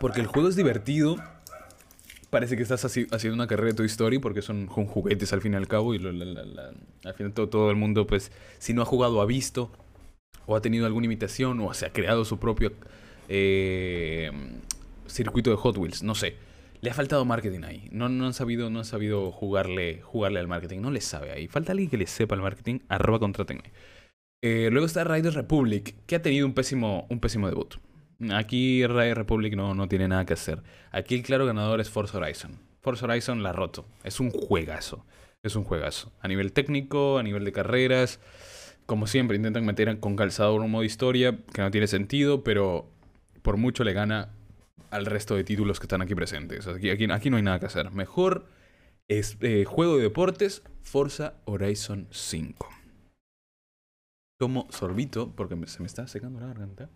Porque el juego es divertido. Parece que estás haciendo una carrera de Toy Story porque son, juguetes al fin y al cabo. Y al final todo, el mundo, pues, si no ha jugado, ha visto. O ha tenido alguna imitación. O se ha creado su propio eh, circuito de Hot Wheels. No sé. Le ha faltado marketing ahí. No, han sabido, no han sabido jugarle, jugarle al marketing. No les sabe ahí. Falta alguien que le sepa el marketing. Arroba contratenme. Eh, luego está Riders Republic, que ha tenido un pésimo, un pésimo debut. Aquí Ray Republic no, no tiene nada que hacer. Aquí el claro ganador es Forza Horizon. Forza Horizon la roto. Es un juegazo. Es un juegazo. A nivel técnico, a nivel de carreras. Como siempre, intentan meter con calzado un modo historia que no tiene sentido, pero por mucho le gana al resto de títulos que están aquí presentes. Aquí, aquí, no hay nada que hacer. Mejor Es, eh, juego de deportes, Forza Horizon 5. Tomo sorbito porque se me está secando la garganta.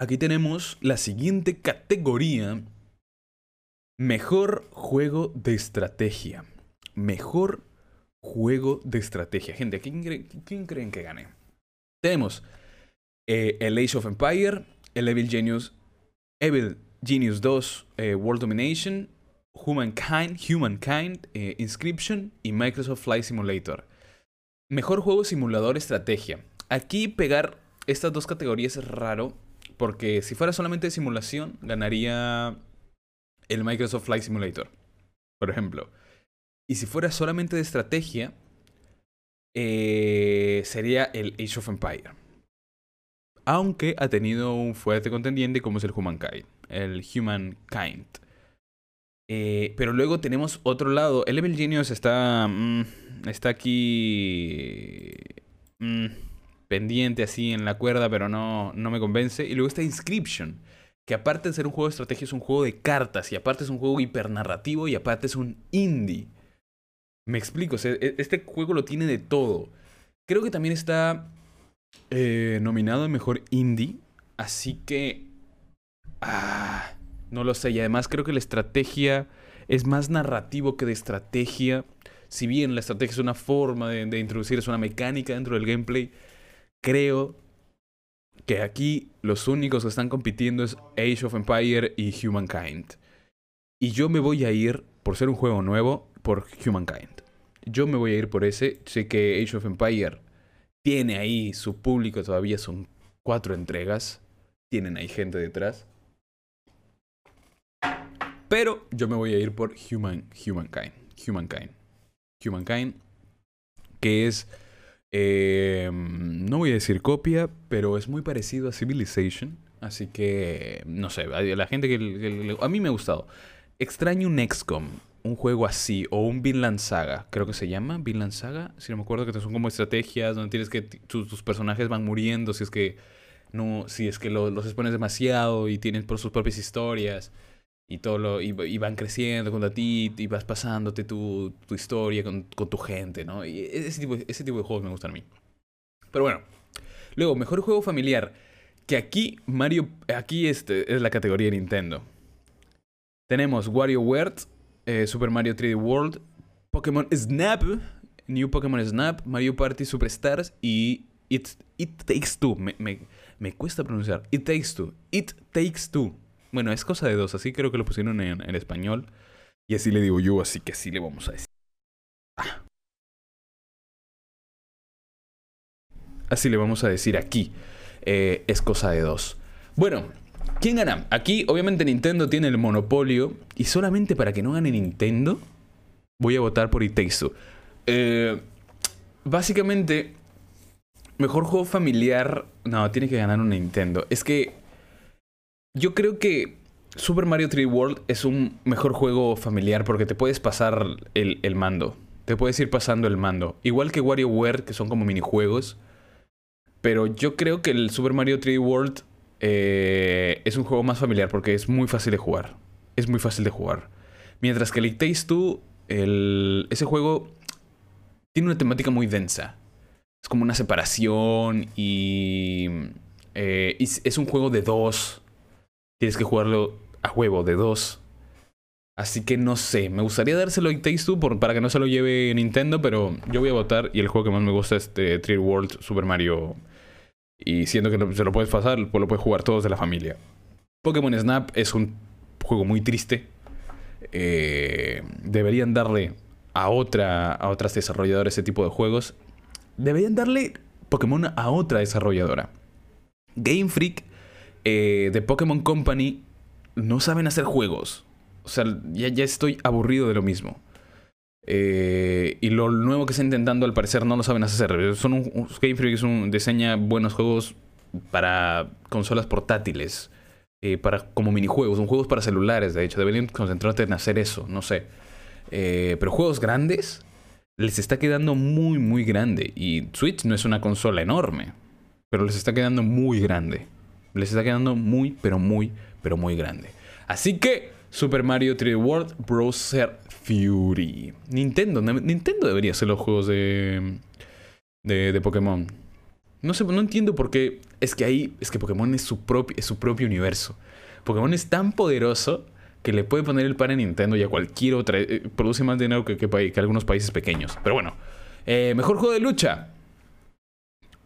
Aquí tenemos la siguiente categoría. Mejor juego de estrategia. Mejor juego de estrategia. Gente, ¿quién, creen que gane? Tenemos eh, el Age of Empire, el Evil Genius, Evil Genius 2 eh, World Domination, Humankind, Humankind eh, Inscription y Microsoft Flight Simulator. Mejor juego simulador estrategia. Aquí pegar estas dos categorías es raro porque si fuera solamente de simulación, ganaría el Microsoft Flight Simulator, por ejemplo. Y si fuera solamente de estrategia, eh, sería el Age of Empire. Aunque ha tenido un fuerte contendiente como es el Humankind. El Humankind. Eh, pero luego tenemos otro lado. El Level Genius está. Mm, está aquí. Mm, pendiente así en la cuerda, pero no, no me convence. Y luego está Inscription, que aparte de ser un juego de estrategia es un juego de cartas, y aparte es un juego hipernarrativo, y aparte es un indie. Me explico, e, este juego lo tiene de todo. Creo que también está eh, nominado a Mejor Indie, así que... Ah, no lo sé, y además creo que la estrategia es más narrativo que de estrategia. Si bien la estrategia es una forma de, de introducir, es una mecánica dentro del gameplay, creo que aquí los únicos que están compitiendo es Age of Empire y Humankind. Y yo me voy a ir, por ser un juego nuevo, por Humankind. Yo me voy a ir por ese. Sé que Age of Empire tiene ahí su público, todavía son cuatro entregas. Tienen ahí gente detrás. Pero yo me voy a ir por Human, Humankind. Humankind. Humankind. Que es eh, no voy a decir copia, pero es muy parecido a Civilization. Así que, no sé, la gente que, A mí me ha gustado. Extraño un XCOM, un juego así, o un Vinland Saga, creo que se llama Vinland Saga. Si no me acuerdo que son como estrategias donde tienes que. Tus, personajes van muriendo si es que. No, si es que los expones demasiado y tienen por sus propias historias y todo lo, y, van creciendo contra ti y vas pasándote tu, tu historia con, con, tu gente, ¿no? Y ese tipo, ese tipo de juegos me gustan a mí. Pero bueno, luego, mejor juego familiar. Que aquí Mario, aquí este es la categoría de Nintendo. Tenemos WarioWare, eh, Super Mario 3D World, Pokémon Snap, New Pokémon Snap, Mario Party Superstars y It, It Takes Two. Me, me, me cuesta pronunciar. It Takes Two. It Takes Two. Bueno, es cosa de dos, así creo que lo pusieron en, español. Y así le digo yo, así que sí le vamos a decir. Ah. Así le vamos a decir aquí. Eh, es cosa de dos. Bueno, ¿quién gana? Aquí, obviamente, Nintendo tiene el monopolio. Y solamente para que no gane Nintendo, voy a votar por It eh, básicamente, mejor juego familiar. No, tiene que ganar un Nintendo. Es que yo creo que Super Mario 3D World es un mejor juego familiar porque te puedes pasar el, mando. Te puedes ir pasando el mando. Igual que WarioWare, que son como minijuegos. Pero yo creo que el Super Mario 3D World eh, es un juego más familiar porque es muy fácil de jugar. Es muy fácil de jugar. Mientras que el It Takes ese juego tiene una temática muy densa. Es como una separación y, eh, es un juego de dos tienes que jugarlo a huevo de dos. Así que no sé, me gustaría dárselo a Takes Two para que no se lo lleve Nintendo, pero yo voy a votar y el juego que más me gusta es este 3 World Super Mario. Y siendo que se lo puedes pasar, pues lo puedes jugar todos de la familia. Pokémon Snap es un juego muy triste. Eh, deberían darle a, otra, a otras desarrolladoras ese tipo de juegos. Deberían darle Pokémon a otra desarrolladora. Game Freak eh, de Pokémon Company no saben hacer juegos. O sea, ya, estoy aburrido de lo mismo. Eh, y lo nuevo que está intentando al parecer no lo saben hacer. Son un, Game Freak es diseña buenos juegos para consolas portátiles. Eh, para, como minijuegos, son juegos para celulares, de hecho. Deberían concentrarte en hacer eso, no sé. pero juegos grandes les está quedando muy, muy grande. Y Switch no es una consola enorme, pero les está quedando muy grande les está quedando muy, pero muy, pero muy grande. Así que, Super Mario 3D World Browser Fury. Nintendo, Nintendo debería hacer los juegos de, de, Pokémon. No sé, no entiendo por qué. Es que ahí, es que Pokémon es su, propio, es su propio universo. Pokémon es tan poderoso que le puede poner el pan a Nintendo y a cualquier otra. Eh, produce más dinero que, que, algunos países pequeños. Pero bueno, eh, mejor juego de lucha.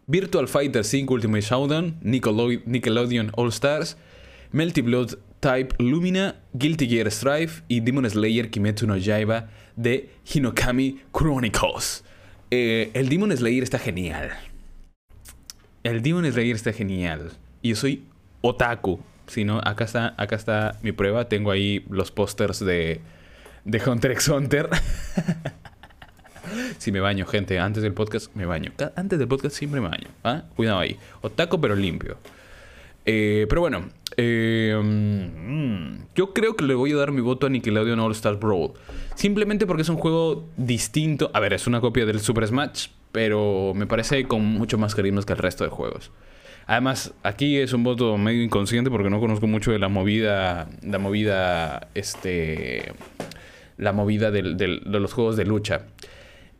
Virtual Fighter 5 Ultimate Showdown, Nickelodeon All Stars, Melty Blood Type Lumina, Guilty Gear Strife y Demon Slayer Kimetsu no Yaiba de Hinokami Chronicles. Eh, el Demon Slayer está genial. El Demon Slayer está genial. Y yo soy otaku. Si no, acá está, acá está mi prueba. Tengo ahí los pósters de, de Hunter x Hunter. si me baño, gente. Antes del podcast me baño. Antes del podcast siempre me baño. ¿ah? Cuidado ahí. Otaku, pero limpio. Eh, pero bueno. Eh, mm, yo creo que le voy a dar mi voto a Nickelodeon All Star Brawl. Simplemente porque es un juego distinto. A ver, es una copia del Super Smash pero me parece con mucho más carisma que el resto de juegos. Además, aquí es un voto medio inconsciente porque no conozco mucho de la movida, la movida, este, la movida de los juegos de lucha.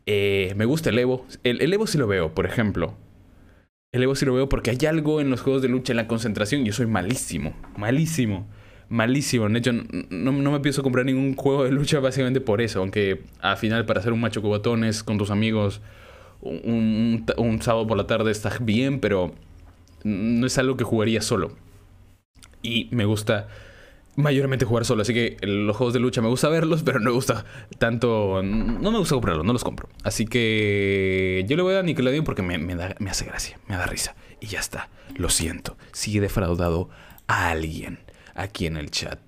Eh, me gusta el Evo. El, Evo sí lo veo, por ejemplo. El Evo sí lo veo porque hay algo en los juegos de lucha, en la concentración. Yo soy malísimo, malísimo, malísimo. De hecho, no, no me pienso comprar ningún juego de lucha básicamente por eso. Aunque al final, para hacer un macho cubatones con tus amigos un, sábado por la tarde está bien, pero no es algo que jugaría solo. Y me gusta mayormente jugar solo, así que los juegos de lucha me gusta verlos, pero no me gusta tanto, no me gusta comprarlos, no los compro. Así que yo le voy a dar Nickelodeon porque me, me hace gracia, me da risa. Y ya está, lo siento, sigue defraudado a alguien aquí en el chat.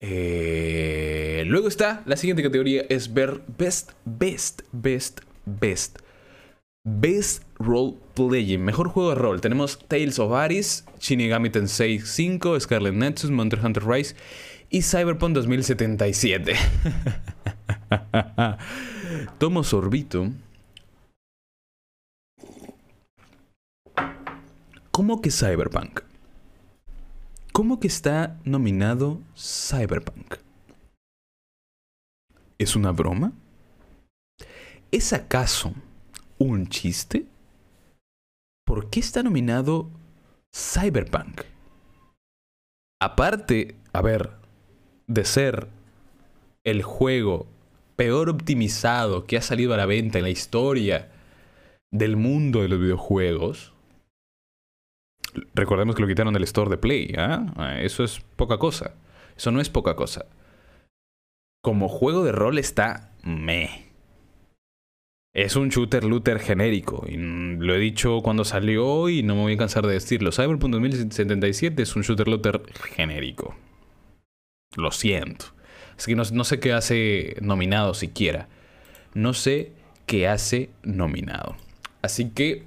Eh, luego está, la siguiente categoría es ver best, best, best, best Best Role Playing, mejor juego de rol. Tenemos Tales of Aris, Shinigami Tensei 5, Scarlet Nexus, Monster Hunter Rise y Cyberpunk 2077. Tomo sorbito. ¿Cómo que Cyberpunk? ¿Cómo que está nominado Cyberpunk? ¿Es una broma? ¿Es acaso un chiste? ¿Por qué está nominado Cyberpunk? Aparte, a ver, de ser el juego peor optimizado que ha salido a la venta en la historia del mundo de los videojuegos, recordemos que lo quitaron del store de Play, ¿ah? Eso es poca cosa. Eso no es poca cosa. Como juego de rol está me. Es un shooter looter genérico. Y lo he dicho cuando salió y no me voy a cansar de decirlo. Cyberpunk 2077 es un shooter looter genérico. Lo siento. Es que no, sé qué hace nominado siquiera. No sé qué hace nominado. Así que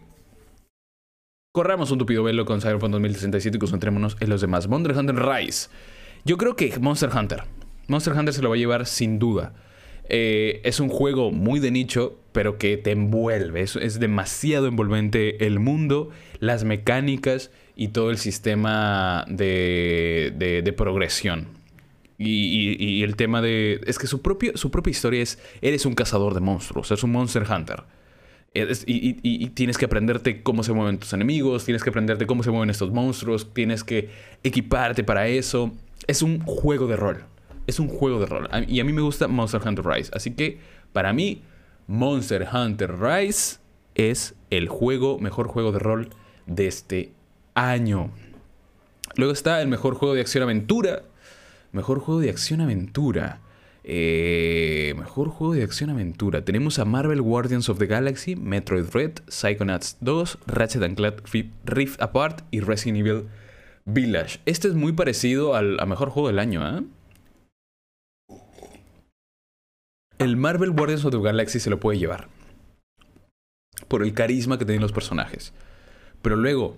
corramos un tupido velo con Cyberpunk 2067 y concentrémonos en los demás. Monster Hunter Rise. Yo creo que Monster Hunter. Monster Hunter se lo va a llevar sin duda. Eh, es un juego muy de nicho, pero que te envuelve. Es, demasiado envolvente el mundo, las mecánicas y todo el sistema de, progresión. Y, el tema de... Es que su, propio, su propia historia es, eres un cazador de monstruos, es un Monster Hunter. y, y, tienes que aprenderte cómo se mueven tus enemigos, tienes que aprenderte cómo se mueven estos monstruos, tienes que equiparte para eso. Es un juego de rol es un juego de rol. Y a mí me gusta Monster Hunter Rise. Así que para mí, Monster Hunter Rise es el juego, mejor juego de rol de este año. Luego está el mejor juego de acción-aventura. Mejor juego de acción-aventura. Eh, mejor juego de acción-aventura. Tenemos a Marvel Guardians of the Galaxy, Metroid Red, Psychonauts 2, Ratchet Clank Rift Apart y Resident Evil Village. Este es muy parecido al mejor juego del año, ¿eh? El Marvel Guardians of the Galaxy se lo puede llevar. Por el carisma que tienen los personajes. Pero luego,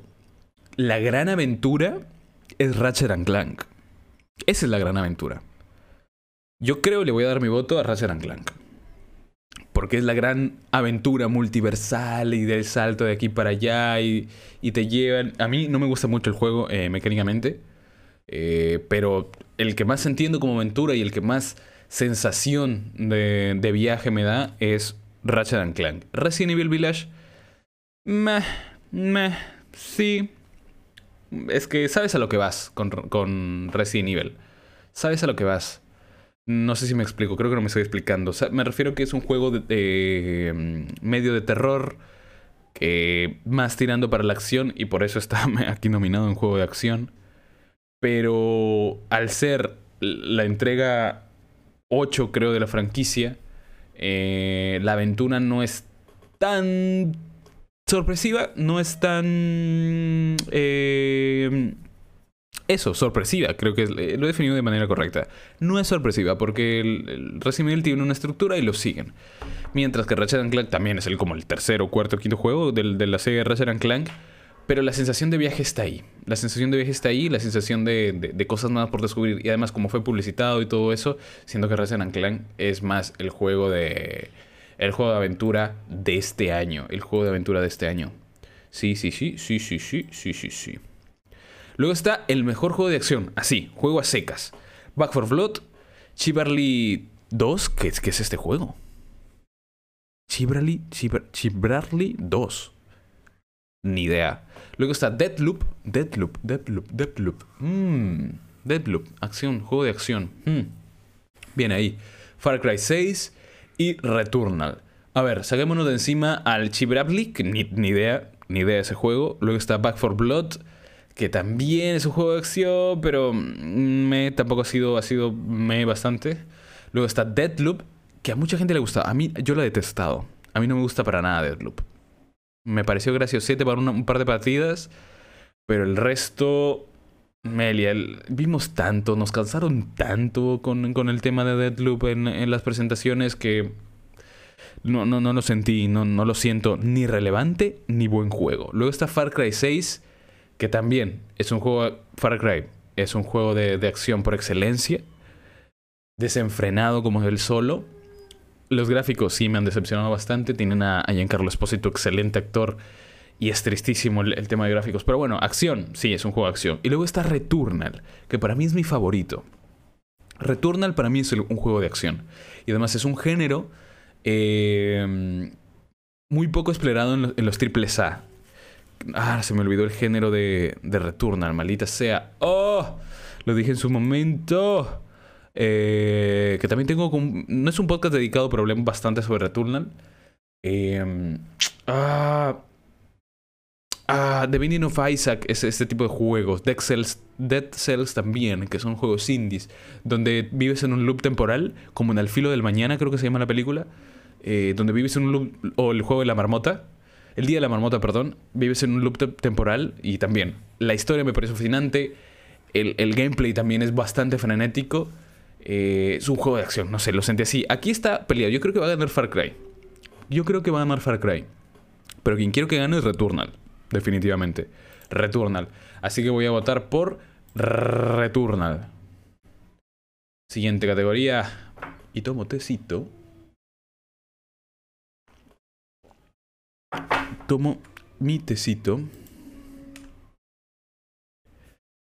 la gran aventura es Ratchet and Clank. Esa es la gran aventura. Yo creo que le voy a dar mi voto a Ratchet and Clank. Porque es la gran aventura multiversal y del salto de aquí para allá y, te llevan... A mí no me gusta mucho el juego eh, mecánicamente. Eh, pero el que más entiendo como aventura y el que más sensación de, de viaje me da es Ratchet Clank. Resident Evil Village, meh, meh, sí. Es que sabes a lo que vas con, con Resident Evil. Sabes a lo que vas. No sé si me explico, creo que no me estoy explicando. me refiero que es un juego de, mm, medio de terror, que más tirando para la acción, y por eso está aquí nominado en juego de acción. Pero al ser la entrega 8, creo, de la franquicia, eh, la aventura no es tan sorpresiva, no es tan... Eh, eso, sorpresiva, creo que eh, lo he definido de manera correcta. No es sorpresiva porque el, Resident Evil tiene una estructura y lo siguen. Mientras que Ratchet Clank también es el, como el tercero, cuarto, quinto juego de, de la serie Ratchet Clank. Pero la sensación de viaje está ahí. La sensación de viaje está ahí, la sensación de, de, cosas nuevas por descubrir. Y además, como fue publicitado y todo eso, siendo que Ratchet Clank es más el juego de. El juego de aventura de este año. El juego de aventura de este año. Sí, sí, sí, sí, sí, sí, sí, sí, sí. Luego está el mejor juego de acción, así, juego a secas. Back for Blood, Chivalry 2, ¿qué, ¿qué, es este juego? Chivalry, Chivalry 2. Ni idea. Luego está Deadloop, Deadloop, Deadloop, Deadloop. Mmm, Deadloop, acción, juego de acción. Mm. Bien ahí. Far Cry 6 y Returnal. A ver, saquémonos de encima al que ni, idea, ni idea de ese juego. Luego está Back for Blood que también es un juego de acción, pero me tampoco ha sido, ha sido me bastante. Luego está Deadloop, que a mucha gente le gusta. A mí, yo lo he detestado. A mí no me gusta para nada Deadloop. Me pareció graciosete para un par de partidas, pero el resto... Melia, vimos tanto, nos cansaron tanto con, el tema de Deadloop en, en, las presentaciones que no, no, no lo sentí, no, no lo siento ni relevante ni buen juego. Luego está Far Cry 6 que también es un juego, Far Cry, es un juego de, acción por excelencia, desenfrenado como es el solo. Los gráficos sí me han decepcionado bastante, tienen a, Giancarlo Espósito, excelente actor, y es tristísimo el, tema de gráficos. Pero bueno, acción, sí, es un juego de acción. Y luego está Returnal, que para mí es mi favorito. Returnal para mí es un juego de acción. Y además es un género eh, muy poco explorado en, en los triples A. Ah, se me olvidó el género de, de Returnal, maldita sea. ¡Oh! Lo dije en su momento. Eh, que también tengo. No es un podcast dedicado, pero hablé bastante sobre Returnal. Eh, ah. Ah, The Binding of Isaac es este tipo de juegos. Dead Cells, Dead Cells también, que son juegos indies, donde vives en un loop temporal, como en El filo del mañana, creo que se llama la película. Eh, donde vives en un loop. O el juego de la marmota, el Día de la Marmota, perdón, vives en un loop temporal y también la historia me parece fascinante, el, gameplay también es bastante frenético, eh, es un juego de acción, no sé, lo sentí así. Aquí está peleado, yo creo que va a ganar Far Cry. Yo creo que va a ganar Far Cry. Pero quien quiero que gane es Returnal, definitivamente. Returnal. Así que voy a votar por Returnal. Siguiente categoría. Y tomo tecito. tomo mi tecito.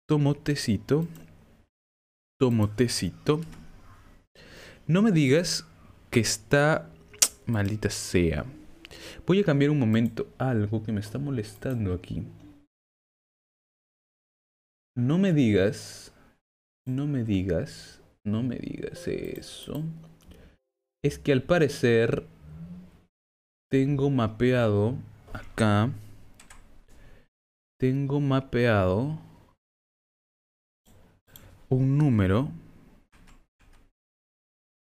Tomo tecito. Tomo tecito. No me digas que está... Maldita sea. Voy a cambiar un momento algo que me está molestando aquí. No me digas... No me digas... No me digas eso. Es que al parecer tengo mapeado acá tengo mapeado un número.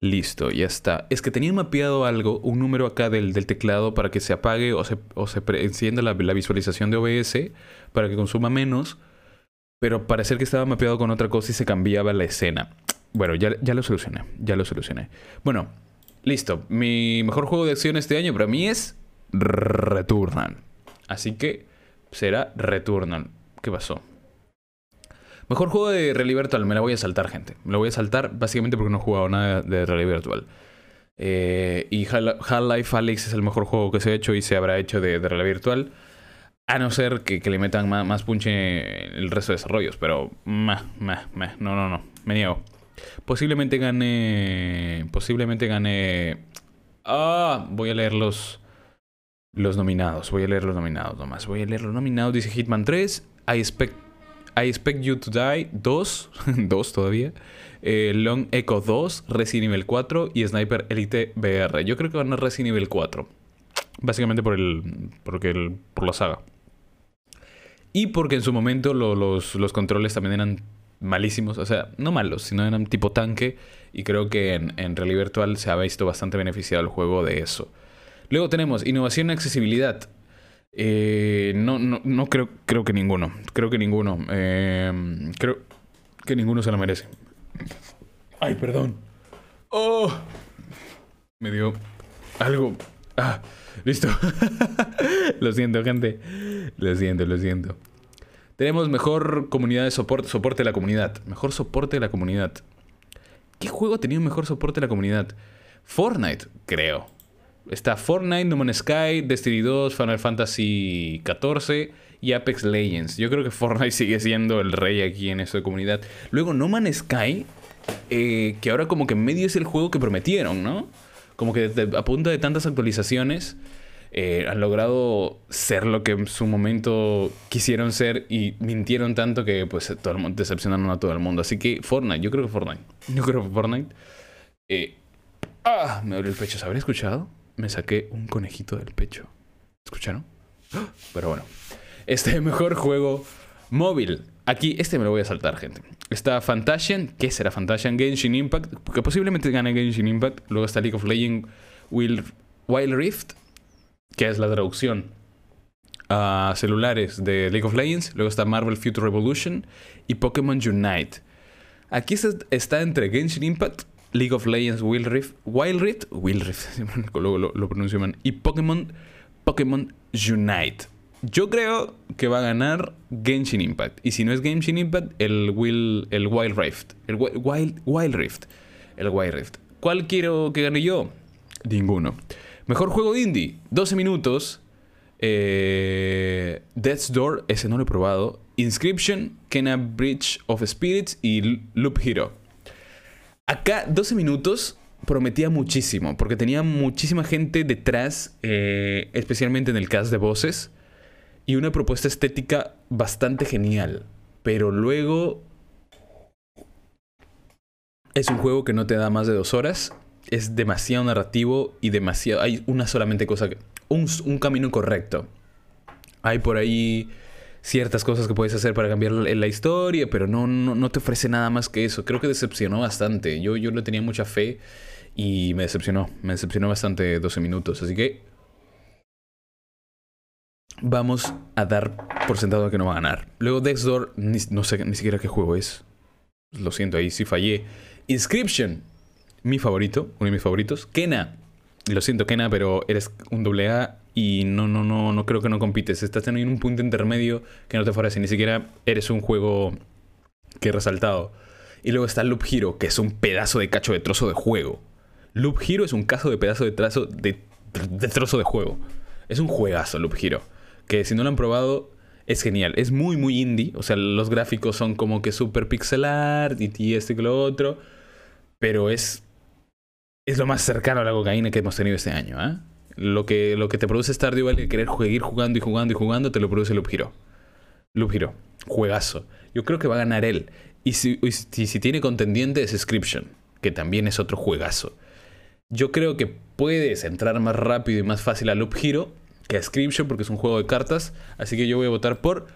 Listo, ya está. Es que tenía mapeado algo, un número acá del, del teclado para que se apague o se, o se encienda la, la, visualización de OBS para que consuma menos. Pero parecer que estaba mapeado con otra cosa y se cambiaba la escena. Bueno, ya, ya lo solucioné. Ya lo solucioné. Bueno, listo. Mi mejor juego de acción este año para mí es Returnal. Así que será Returnal. ¿Qué pasó? Mejor juego de realidad virtual. Me la voy a saltar, gente. Me la voy a saltar básicamente porque no he jugado nada de realidad virtual. Eh, y Half-Life Alyx es el mejor juego que se ha hecho y se habrá hecho de, realidad virtual. A no ser que, le metan más, más, punche el resto de desarrollos, pero meh, meh, meh. no, no, no, me niego. Posiblemente gane. Posiblemente gane. Ah, voy a leer los. Los nominados. Voy a leer los nominados nomás. Voy a leer los nominados. Dice Hitman 3. I expect. I expect you to die 2. 2 todavía. Eh, Long Echo 2. Resident Evil 4. Y Sniper Elite VR. Yo creo que van a Resident Evil 4. Básicamente por el. Porque el, por la saga. Y porque en su momento los, los controles también eran malísimos, o sea, no malos, sino eran tipo tanque. Y creo que en, en realidad virtual se ha visto bastante beneficiado el juego de eso. Luego tenemos innovación y accesibilidad. Eh, no, no, no creo, creo que ninguno. Creo que ninguno. Eh, creo que ninguno se lo merece. Ay, perdón. Oh. Me dio algo. Ah, listo. lo siento, gente. Lo siento, lo siento. Tenemos mejor comunidad de soporte, soporte de la comunidad. Mejor soporte de la comunidad. ¿Qué juego ha tenido mejor soporte de la comunidad? Fortnite, creo. Está Fortnite, No Man's Sky, Destiny 2, Final Fantasy XIV y Apex Legends. Yo creo que Fortnite sigue siendo el rey aquí en de comunidad. Luego No Man's Sky, eh, que ahora como que medio es el juego que prometieron, ¿no? Como que a punto de tantas actualizaciones eh, han logrado ser lo que en su momento quisieron ser y mintieron tanto que pues todo el mundo, decepcionaron a todo el mundo. Así que Fortnite, yo creo que Fortnite. Yo creo que Fortnite. Eh, ah, me abrió el pecho. ¿Se habría escuchado? Me saqué un conejito del pecho. ¿Escucharon? Pero bueno. Este mejor juego móvil. Aquí, este me lo voy a saltar, gente. Está Fantasian. ¿Qué será Fantasian? Genshin Impact. Que posiblemente gane Genshin Impact. Luego está League of Legends Wild Rift que es la traducción a celulares de League of Legends. Luego está Marvel Future Revolution y Pokémon Unite. Aquí está entre Genshin Impact, League of Legends Wild Rift, Wild Rift, Wild Rift, luego lo, pronuncio mal, y Pokémon, Pokémon Unite. Yo creo que va a ganar Genshin Impact. Y si no es Genshin Impact, el, Will, el Wild Rift. El Wild, Wild Rift. El Wild Rift. ¿Cuál quiero que gane yo? Ninguno. Mejor juego indie, 12 minutos. Eh, Death's Door, ese no lo he probado. Inscription, Kena Bridge of Spirits y Loop Hero. Acá 12 minutos prometía muchísimo, porque tenía muchísima gente detrás, eh, especialmente en el cast de voces, y una propuesta estética bastante genial. Pero luego es un juego que no te da más de dos horas es demasiado narrativo y demasiado... Hay una solamente cosa, un, un camino correcto. Hay por ahí ciertas cosas que puedes hacer para cambiar la, historia, pero no, no, te ofrece nada más que eso. Creo que decepcionó bastante. Yo, yo no tenía mucha fe y me decepcionó. Me decepcionó bastante 12 minutos. Así que vamos a dar por sentado que no va a ganar. Luego Dexdor, no sé ni siquiera qué juego es. Lo siento, ahí sí fallé. Inscription mi favorito, uno de mis favoritos. Kena. Lo siento, Kena, pero eres un doble A y no, no, no, no creo que no compites. Estás en un punto intermedio que no te favorece. Ni siquiera eres un juego que he resaltado. Y luego está Loop Hero, que es un pedazo de cacho de trozo de juego. Loop Hero es un caso de pedazo de, trazo de, de trozo de juego. Es un juegazo Loop Hero. Que si no lo han probado, es genial. Es muy, muy indie. O sea, los gráficos son como que super pixel art y este y lo otro. Pero es es lo más cercano a la cocaína que hemos tenido este año. ¿eh? Lo, que, lo que te produce Stardew Valley, querer seguir jugando y jugando y jugando, te lo produce Loop Hero. Loop Hero, juegazo. Yo creo que va a ganar él. Y si, si, tiene contendiente es Inscription, que también es otro juegazo. Yo creo que puedes entrar más rápido y más fácil a Loop Hero que a Inscription porque es un juego de cartas. Así que yo voy a votar por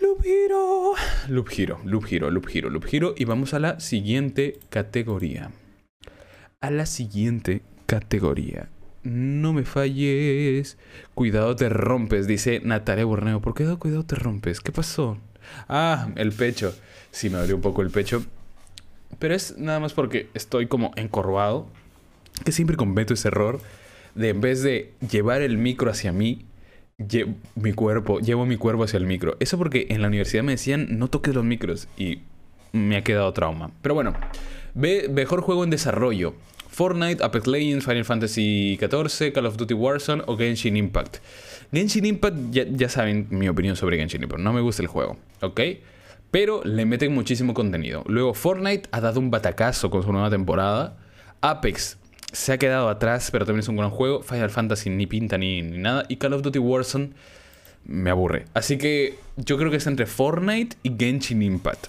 Loop Hero. Loop Hero, Loop Hero, Loop Hero, Loop Hero. Y vamos a la siguiente categoría a la siguiente categoría. No me falles. Cuidado te rompes, dice Natalia Borneo. ¿Por qué cuidado te rompes? ¿Qué pasó? Ah, el pecho. Sí, me abrió un poco el pecho. Pero es nada más porque estoy como encorvado. Que siempre cometo ese error. De en vez de llevar el micro hacia mí, mi cuerpo, llevo mi cuerpo hacia el micro. Eso porque en la universidad me decían no toques los micros. Y me ha quedado trauma. Pero bueno, ve, mejor juego en desarrollo. Fortnite, Apex Legends, Final Fantasy XIV, Call of Duty Warzone o Genshin Impact. Genshin Impact, ya, saben mi opinión sobre Genshin Impact. No me gusta el juego, ¿ok? Pero le meten muchísimo contenido. Luego Fortnite ha dado un batacazo con su nueva temporada. Apex se ha quedado atrás, pero también es un gran juego. Final Fantasy ni pinta ni, ni nada. Y Call of Duty Warzone me aburre. Así que yo creo que es entre Fortnite y Genshin Impact.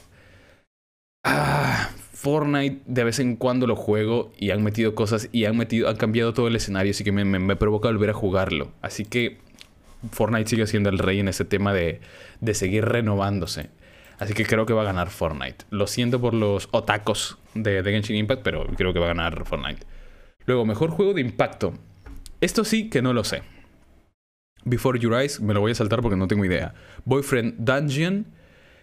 Ah, Fortnite de vez en cuando lo juego y han metido cosas y han metido, han cambiado todo el escenario, así que me, provoca volver a jugarlo. Así que Fortnite sigue siendo el rey en ese tema de, de seguir renovándose. Así que creo que va a ganar Fortnite. Lo siento por los otacos de, de Genshin Impact, pero creo que va a ganar Fortnite. Luego, mejor juego de impacto. Esto sí que no lo sé. Before Your Eyes, me lo voy a saltar porque no tengo idea. Boyfriend Dungeon,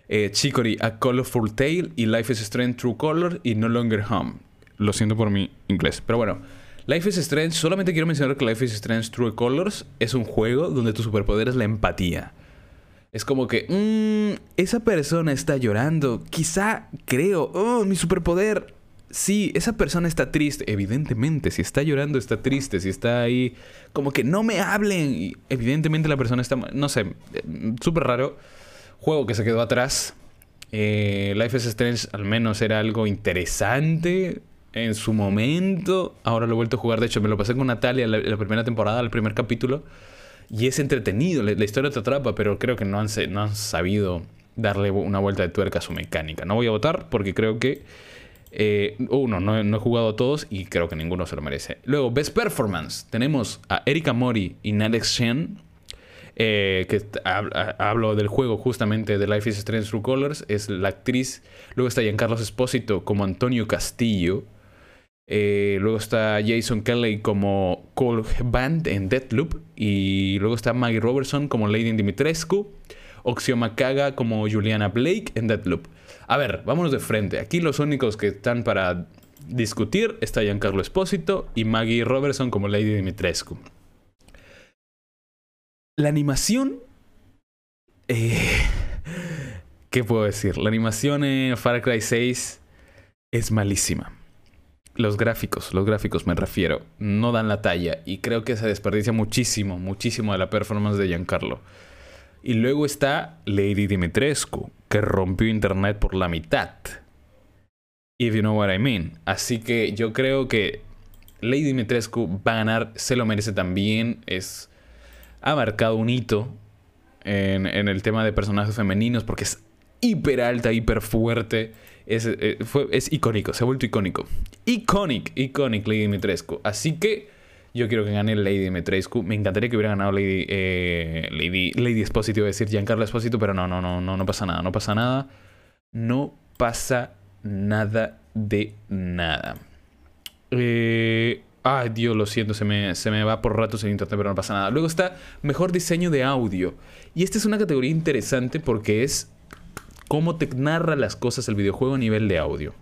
eh, Chicory A Colorful Tale y Life is Strange True Color y No Longer Home. Lo siento por mi inglés, pero bueno. Life is Strange, solamente quiero mencionar que Life is Strange True Colors es un juego donde tu superpoder es la empatía. Es como que, mmm, esa persona está llorando. Quizá creo, oh, mi superpoder. Sí, esa persona está triste. Evidentemente, si está llorando, está triste. Si está ahí, como que no me hablen. evidentemente la persona está, no sé, súper raro. Juego que se quedó atrás. Eh, Life is Strange al menos era algo interesante en su momento. Ahora lo he vuelto a jugar. De hecho, me lo pasé con Natalia la, la primera temporada, el primer capítulo. Y es entretenido, la, historia te atrapa, pero creo que no han, no han sabido darle una vuelta de tuerca a su mecánica. No voy a votar porque creo que... Eh, uno, no, he jugado a todos y creo que ninguno se lo merece. Luego, Best Performance. Tenemos a Erika Mori y Nalex Shen. Eh, que hablo del juego justamente de Life is Strange True Colors. Es la actriz. Luego está Giancarlo Espósito como Antonio Castillo. Eh, luego está Jason Kelly como Cole Band en Deathloop. Y luego está Maggie Robertson como Lady Dimitrescu. Oxio Makaga como Juliana Blake en Deathloop. A ver, vámonos de frente. Aquí los únicos que están para discutir está Giancarlo Espósito y Maggie Robertson como Lady Dimitrescu. La animación. Eh, ¿Qué puedo decir? La animación en Far Cry 6 es malísima los gráficos, los gráficos me refiero, no dan la talla y creo que se desperdicia muchísimo, muchísimo de la performance de Giancarlo. Y luego está Lady Dimitrescu, que rompió internet por la mitad. If you know what I mean. Así que yo creo que Lady Dimitrescu va a ganar, se lo merece también. Es, ha marcado un hito en, el tema de personajes femeninos porque es hiper alta, hiper fuerte es, eh, es icónico, se ha vuelto icónico. Iconic, iconic Lady Dimitrescu. Así que yo quiero que gane Lady Dimitrescu. Me encantaría que hubiera ganado Lady, eh, Lady, Lady Espósito, iba a decir Giancarlo Espósito, pero no, no, no, no, no pasa nada, no pasa nada. No pasa nada de nada. Eh, ay, Dios, lo siento, se me, se me va por ratos el internet, pero no pasa nada. Luego está mejor diseño de audio. Y esta es una categoría interesante porque es cómo te narra las cosas el videojuego a nivel de audio.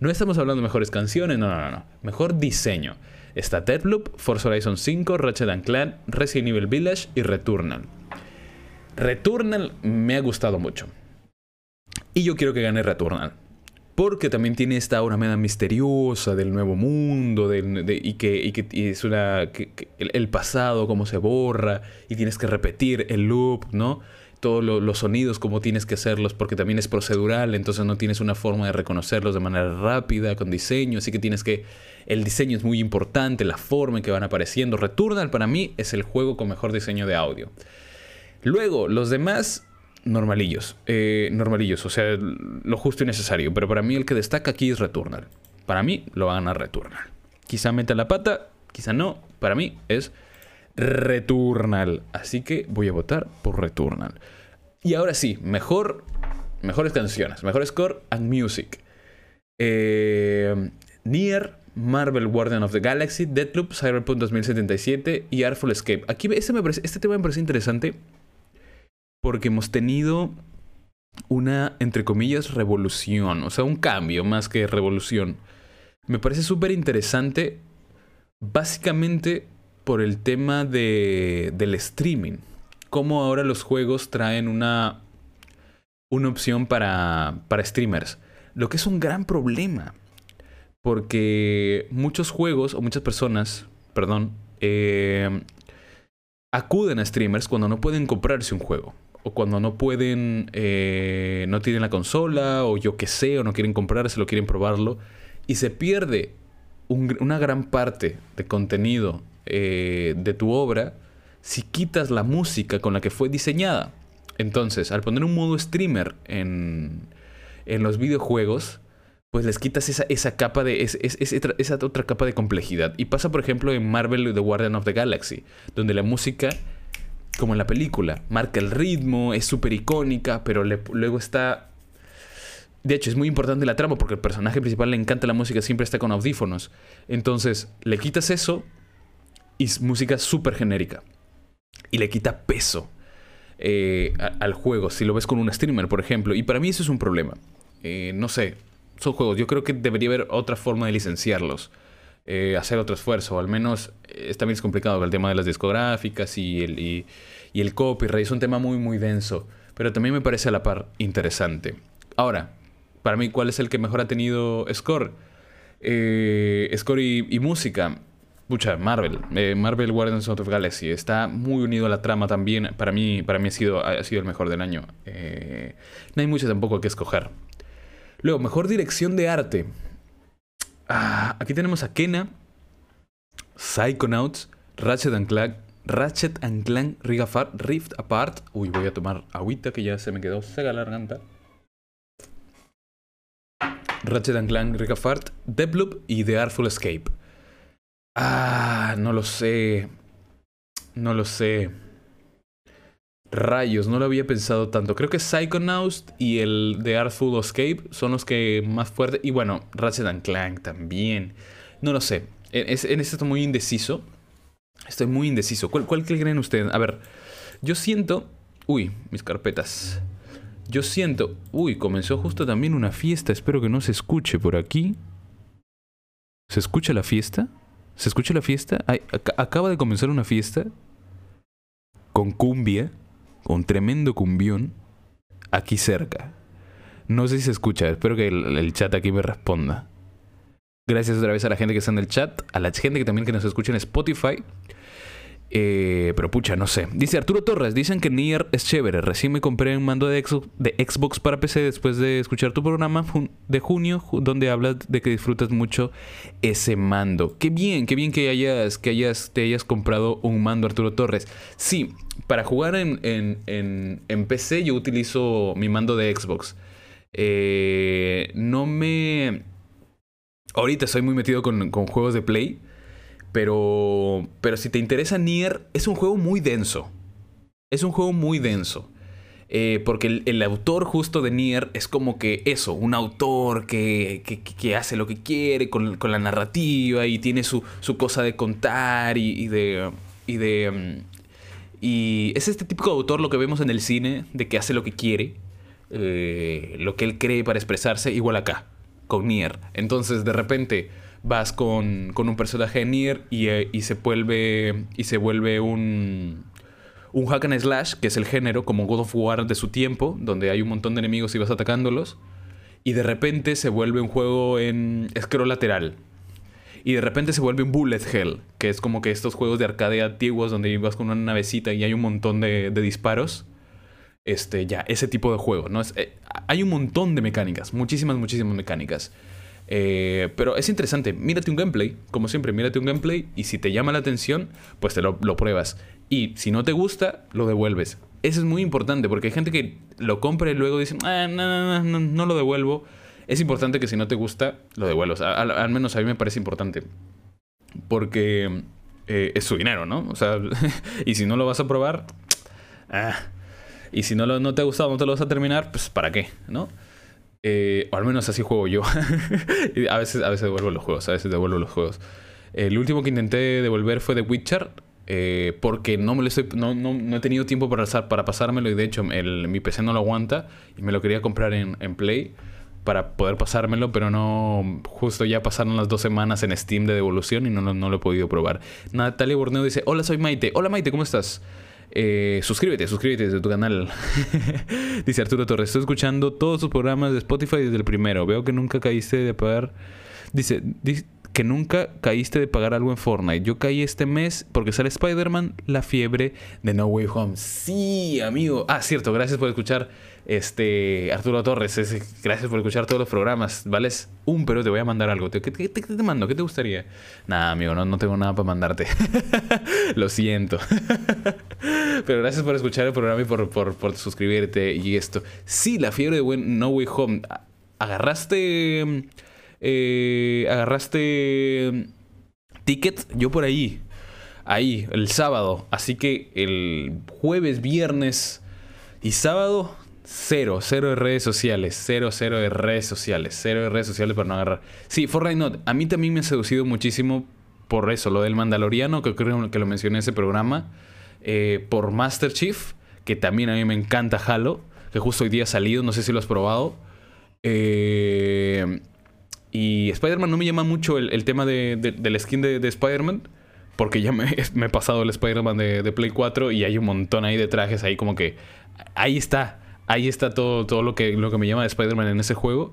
No estamos hablando de mejores canciones, no, no, no, Mejor diseño. Está Deadloop, Forza Horizon 5, Ratchet Clank, Resident Evil Village y Returnal. Returnal me ha gustado mucho. Y yo quiero que gane Returnal. Porque también tiene esta aura misteriosa del nuevo mundo y que, es una, el pasado, cómo se borra y tienes que repetir el loop, ¿no? todos los sonidos como tienes que hacerlos porque también es procedural, entonces no tienes una forma de reconocerlos de manera rápida con diseño, así que tienes que el diseño es muy importante, la forma en que van apareciendo. Returnal para mí es el juego con mejor diseño de audio. Luego, los demás normalillos, eh, normalillos, o sea, lo justo y necesario, pero para mí el que destaca aquí es Returnal. Para mí lo va a Returnal. Quizá meta la pata, quizá no, para mí es Returnal. Así que voy a votar por Returnal. Y ahora sí, mejor, mejores canciones, mejor score and music. Eh, Nier, Marvel Guardian of the Galaxy, Deadloop, Cyberpunk 2077 y Artful Escape. Aquí este, me este tema me parece interesante porque hemos tenido una, entre comillas, revolución, o sea, un cambio más que revolución. Me parece súper interesante, básicamente por el tema de, del streaming. Cómo ahora los juegos traen una, una opción para, para streamers. Lo que es un gran problema. Porque muchos juegos o muchas personas, perdón, eh, acuden a streamers cuando no pueden comprarse un juego. O cuando no pueden, eh, no tienen la consola, o yo qué sé, o no quieren lo quieren probarlo. Y se pierde una gran parte de contenido eh, de tu obra si quitas la música con la que fue diseñada. Entonces, al poner un modo streamer en, en los videojuegos, pues les quitas esa, esa capa de. esa otra capa de complejidad. Y pasa, por ejemplo, en Marvel The Guardian of the Galaxy, donde la música, como en la película, marca el ritmo, es súper icónica, pero luego está. De hecho, es muy importante la trama porque el personaje principal le encanta la música, siempre está con audífonos. Entonces, le quitas eso y es música súper genérica. Y le quita peso eh, al juego, si lo ves con un streamer, por ejemplo. Y para mí eso es un problema. Eh, no sé, son juegos. Yo creo que debería haber otra forma de licenciarlos. Eh, hacer otro esfuerzo. Al menos eh, también es complicado el tema de las discográficas y el, y, el copyright. Es un tema muy, muy denso. Pero también me parece a la par interesante. Ahora, para mí, ¿cuál es el que mejor ha tenido score? Eh, score y, música. Pucha, Marvel. Marvel Guardians of the Galaxy. Está muy unido a la trama también. Para mí, para mí ha, sido, ha sido el mejor del año. no hay mucho tampoco que escoger. Luego, mejor dirección de arte. Ah, aquí tenemos a Kena, Psychonauts, Ratchet and Clank, Ratchet and Clank Rift Apart. Uy, voy a tomar agüita que ya se me quedó seca la garganta. Ratchet and Clank Rift Apart, Deathloop y The Artful Escape. Ah, no lo sé. No lo sé. Rayos, no lo había pensado tanto. Creo que Psychonauts y el de Artful Escape son los que más fuerte. Y bueno, Ratchet and Clank también. No lo sé. En, este estoy muy indeciso. Estoy muy indeciso. ¿Cuál, ¿Cuál creen ustedes? A ver, yo siento. Uy, mis carpetas. Yo siento. Uy, comenzó justo también una fiesta. Espero que no se escuche por aquí. ¿Se escucha la fiesta? ¿Se escucha la fiesta? acaba de comenzar una fiesta. Con cumbia con tremendo cumbión aquí cerca. No sé si se escucha, espero que el, chat aquí me responda. Gracias otra vez a la gente que está en el chat, a la gente que también que nos escucha en Spotify. Eh, pero pucha, no sé. Dice Arturo Torres, dicen que Nier es chévere. Recién me compré un mando de, Xbox para PC después de escuchar tu programa de junio, donde hablas de que disfrutas mucho ese mando. Qué bien, qué bien que hayas, que hayas, te hayas comprado un mando, Arturo Torres. Sí, para jugar en, en, PC yo utilizo mi mando de Xbox. Eh, no me... Ahorita estoy muy metido con, con juegos de Play. Pero, pero si te interesa Nier, es un juego muy denso. Es un juego muy denso. Eh, porque el, autor justo de Nier es como que eso, un autor que, que, hace lo que quiere con, con, la narrativa y tiene su, su cosa de contar y, de... Y de mm, y es este típico autor lo que vemos en el cine, de que hace lo que quiere, eh, lo que él cree para expresarse, igual acá, con Nier. Entonces de repente vas con, con un personaje de Nier y, eh, y, se vuelve, y se vuelve un, un hack and slash, que es el género, como God of War de su tiempo, donde hay un montón de enemigos y vas atacándolos. Y de repente se vuelve un juego en scroll lateral. Y de repente se vuelve un bullet hell, que es como que estos juegos de arcade antiguos donde vas con una navecita y hay un montón de, de disparos. Este, ya, ese tipo de juego, ¿no? Es, eh, hay un montón de mecánicas, muchísimas, muchísimas mecánicas. Eh, pero es interesante, mírate un gameplay, como siempre, mírate un gameplay y si te llama la atención, pues te lo, pruebas. Y si no te gusta, lo devuelves. Eso es muy importante porque hay gente que lo compra y luego dice, ah, no, no, no, lo devuelvo. Es importante que si no te gusta, lo devuelvas. Al, menos a mí me parece importante. Porque eh, es su dinero, ¿no? O sea, y si no lo vas a probar, ah, y si no, lo, no te ha gustado, no te lo vas a terminar, pues ¿para qué? ¿No? Eh, o al menos así juego yo. a, veces, a veces devuelvo los juegos, a veces devuelvo los juegos. El último que intenté devolver fue The Witcher. Eh, porque no me lo estoy, no, no, he tenido tiempo para, para pasármelo y de hecho mi PC no lo aguanta y me lo quería comprar en, Play para poder pasármelo, pero no, justo ya pasaron las dos semanas en Steam de devolución y no, no, lo he podido probar. Natalia Borneo dice, hola soy Maite, hola Maite, ¿cómo estás? Eh, suscríbete, suscríbete desde tu canal. Dice Arturo Torres, estoy escuchando todos tus programas de Spotify desde el primero. Veo que nunca caíste de pagar... Dice, que nunca caíste de pagar algo en Fortnite. Yo caí este mes porque sale Spider-Man, la fiebre de No Way Home. Sí, amigo. Ah, cierto, gracias por escuchar este Arturo Torres. gracias por escuchar todos los programas. Vales un, pero te voy a mandar algo. ¿Qué, te mando? ¿Qué te gustaría? Nada, amigo, no, no tengo nada para mandarte. Lo siento. pero gracias por escuchar el programa y por, por, suscribirte y esto. Sí, la fiebre de No Way Home. Agarraste eh, agarraste ticket, yo por ahí, ahí, el sábado. Así que el jueves, viernes y sábado, cero, cero de redes sociales, cero, cero de redes sociales, cero de redes sociales para no agarrar. Sí, Fortnite no, a mí también me ha seducido muchísimo por eso, lo del Mandaloriano, que creo que lo mencioné en ese programa, eh, por Master Chief, que también a mí me encanta Halo, que justo hoy día ha salido, no sé si lo has probado. Eh, y Spider-Man no me llama mucho el, tema de, del skin de, Spider-Man. Porque ya me, he pasado el Spider-Man de, Play 4 y hay un montón ahí de trajes ahí como que... Ahí está. Ahí está todo, todo lo, que, lo que me llama de Spider-Man en ese juego.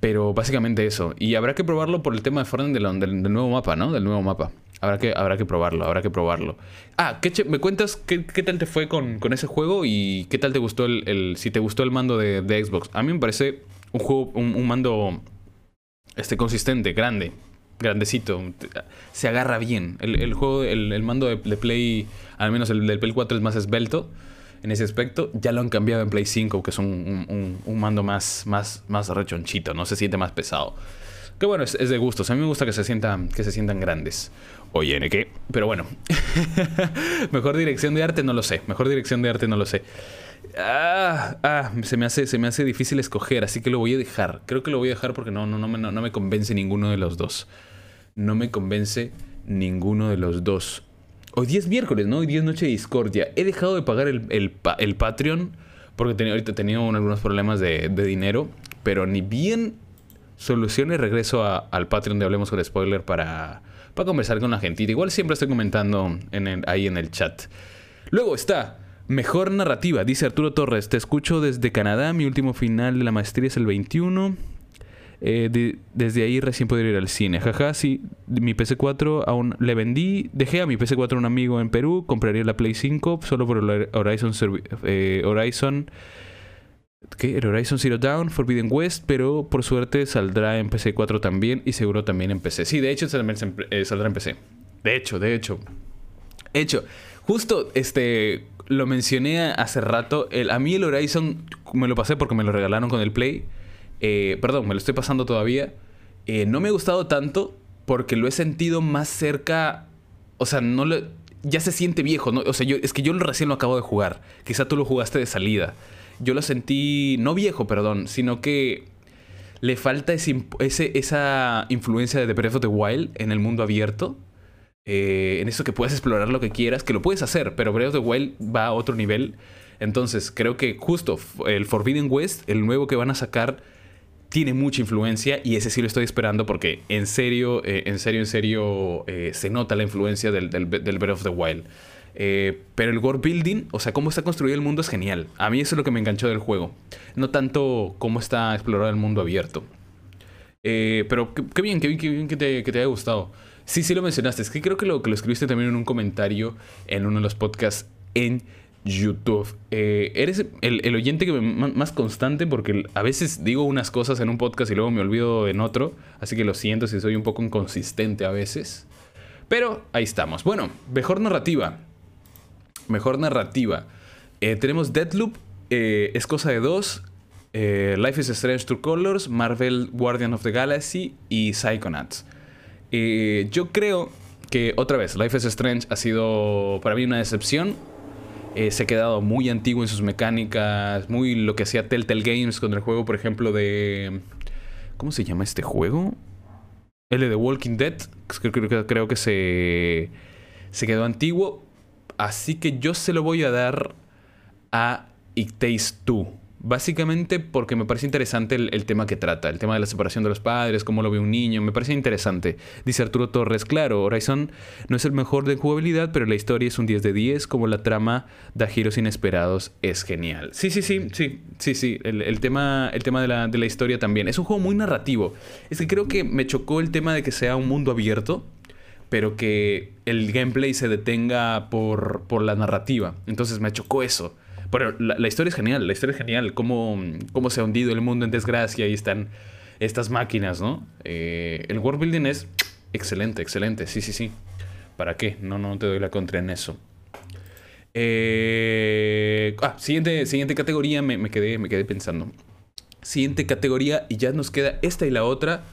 Pero básicamente eso. Y habrá que probarlo por el tema de Fortnite del, del, nuevo mapa, ¿no? Del nuevo mapa. Habrá que, habrá que probarlo, habrá que probarlo. Ah, ¿qué ¿me cuentas qué, qué, tal te fue con, con, ese juego? Y qué tal te gustó el, si te gustó el mando de, de, Xbox. A mí me parece un juego, un mando este consistente, grande, grandecito. Se agarra bien. El, juego, el, mando de, Play, al menos el del Play 4 es más esbelto en ese aspecto. Ya lo han cambiado en Play 5, que es un, mando más, más, más rechonchito, no se siente más pesado. Que bueno, es, de gustos. A mí me gusta que se sientan, que se sientan grandes. Oye, ¿en qué? Pero bueno. Mejor dirección de arte no lo sé. Mejor dirección de arte no lo sé. Ah, ah, se me hace, se me hace difícil escoger, así que lo voy a dejar. Creo que lo voy a dejar porque no, no, no, me, no, me convence ninguno de los dos. No me convence ninguno de los dos. Hoy día es miércoles, ¿no? Hoy día es noche de discordia. He dejado de pagar el, el, Patreon porque tenía, ahorita he tenido algunos problemas de, dinero, pero ni bien solucione regreso al Patreon de Hablemos con Spoiler para, para conversar con la gente. Igual siempre estoy comentando en ahí en el chat. Luego está Mejor narrativa, dice Arturo Torres. Te escucho desde Canadá. Mi último final de la maestría es el 21. Eh, desde ahí recién podría ir al cine. Jaja, sí. Mi PC4 aún le vendí. Dejé a mi PC4 a un amigo en Perú. Compraría la Play 5 solo por el Horizon. Eh, Horizon. ¿Qué? Horizon Zero Dawn, Forbidden West, pero por suerte saldrá en PC4 también y seguro también en PC. Sí, de hecho eh, saldrá en PC. De hecho, de hecho. De hecho, justo este lo mencioné hace rato. El, a mí el Horizon me lo pasé porque me lo regalaron con el Play. Eh, perdón, me lo estoy pasando todavía. Eh, no me ha gustado tanto porque lo he sentido más cerca. O sea, no ya se siente viejo. ¿no? O sea, yo, es que yo recién lo acabo de jugar. Quizá tú lo jugaste de salida. Yo lo sentí, no viejo, perdón, sino que le falta ese, esa influencia de The Breath of the Wild en el mundo abierto. Eh, en eso que puedes explorar lo que quieras, que lo puedes hacer, pero Breath of the Wild va a otro nivel. Entonces, creo que justo el Forbidden West, el nuevo que van a sacar, tiene mucha influencia y ese sí lo estoy esperando porque en serio, eh, en serio, en serio, eh, se nota la influencia del, del, Breath of the Wild. pero el world building, o sea, cómo está construido el mundo es genial. A mí eso es lo que me enganchó del juego. No tanto cómo está explorado el mundo abierto. pero qué, bien, qué bien, qué bien que te, que te haya gustado. Sí, sí lo mencionaste. Es que creo que lo, que lo escribiste también en un comentario en uno de los podcasts en YouTube. Eh, eres el, oyente que más constante porque a veces digo unas cosas en un podcast y luego me olvido en otro. Así que lo siento si soy un poco inconsistente a veces. Pero ahí estamos. Bueno, mejor narrativa. Mejor narrativa. Eh, tenemos Deadloop. Eh, es cosa de dos. Life is Strange True Colors. Marvel Guardian of the Galaxy. Y Psychonauts. Yo creo que otra vez, Life is Strange ha sido para mí una decepción. Eh, se ha quedado muy antiguo en sus mecánicas, muy lo que hacía Telltale Games con el juego, por ejemplo, de... ¿Cómo se llama este juego? El de Walking Dead. Creo, creo que se, se quedó antiguo. Así que yo se lo voy a dar a It Takes Two. Básicamente porque me parece interesante el, tema que trata, el tema de la separación de los padres, cómo lo ve un niño, me parece interesante. Dice Arturo Torres, claro, Horizon no es el mejor de jugabilidad, pero la historia es un 10 de 10, como la trama da giros inesperados, es genial. Sí, sí, sí, sí, sí, sí, el, tema, el tema de, la, de la historia también. Es un juego muy narrativo. Es que creo que me chocó el tema de que sea un mundo abierto pero que el gameplay se detenga por, por la narrativa. Entonces me chocó eso. Pero la, historia es genial, la historia es genial. Cómo, cómo se ha hundido el mundo en desgracia y están estas máquinas, ¿no? Eh, el world building es excelente, excelente. Sí, sí, sí. ¿Para qué? No, no te doy la contra en eso. Eh, ah, siguiente, siguiente categoría, me, quedé, me quedé pensando. Siguiente categoría y ya nos queda esta y la otra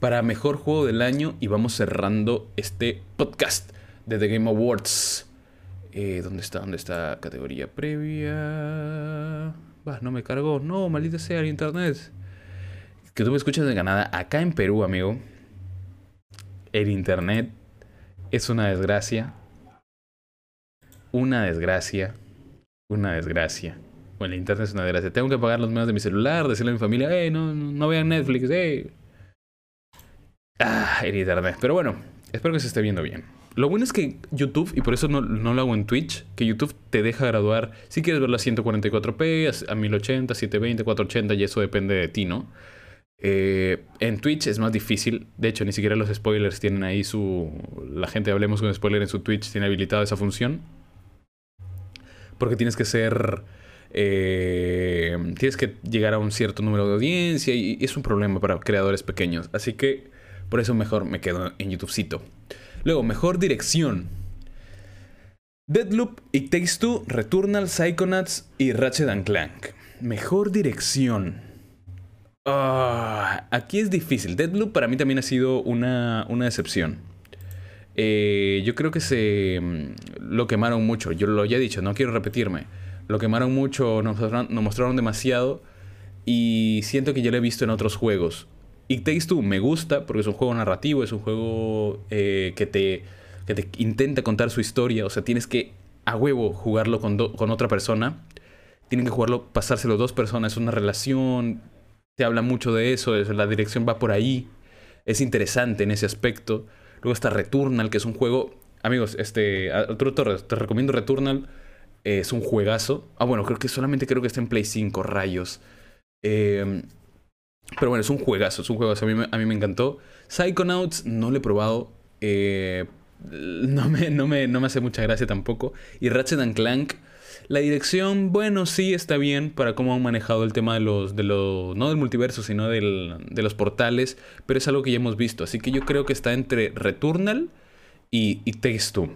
para mejor juego del año y vamos cerrando este podcast de The Game Awards. Eh, ¿Dónde está? ¿Dónde está categoría previa? Va, no me cargó. No, maldita sea el internet. Que tú me escuchas de Canadá. Acá en Perú, amigo. El internet es una desgracia. Una desgracia. Una desgracia. Bueno, el internet es una desgracia. Tengo que pagar los medios de mi celular, decirle a mi familia, hey, no, no vean Netflix, hey. Ah, el internet. Pero bueno, espero que se esté viendo bien. Lo bueno es que YouTube, y por eso no, lo hago en Twitch, que YouTube te deja graduar, si quieres verlo a 144p, a 1080, 720, 480, y eso depende de ti, ¿no? Eh, en Twitch es más difícil, de hecho ni siquiera los spoilers tienen ahí su... La gente hablemos con spoiler en su Twitch tiene habilitada esa función. Porque tienes que ser... Eh, tienes que llegar a un cierto número de audiencia y es un problema para creadores pequeños. Así que por eso mejor me quedo en YouTubecito. Luego, mejor dirección. Deadloop, It Takes Two, Returnal, Psychonauts y Ratchet Clank. Mejor dirección. Ah, aquí es difícil. Deadloop para mí también ha sido una, una decepción. Eh, yo creo que se mm, lo quemaron mucho. Yo lo he dicho, no quiero repetirme. Lo quemaron mucho, nos mostraron demasiado. Y siento que ya lo he visto en otros juegos. It Takes Two me gusta porque es un juego narrativo, es un juego eh, que, te, te intenta contar su historia. O sea, tienes que a huevo jugarlo con, con otra persona. Tienen que jugarlo, pasárselo dos personas. Es una relación. Te habla mucho de eso. La dirección va por ahí. Es interesante en ese aspecto. Luego está Returnal, que es un juego. Amigos, este. Arturo Torres, te recomiendo Returnal. es un juegazo. Ah, bueno, creo que solamente creo que está en Play 5, rayos. Eh, pero bueno, es un juegazo, es un juegazo. A mí, a mí me encantó. Psychonauts no lo he probado. Eh, no, me, no, me, no me hace mucha gracia tampoco. Y Ratchet Clank, la dirección, bueno, sí está bien para cómo han manejado el tema de los, de los no del multiverso, sino del, de los portales. Pero es algo que ya hemos visto. Así que yo creo que está entre Returnal y, y Two.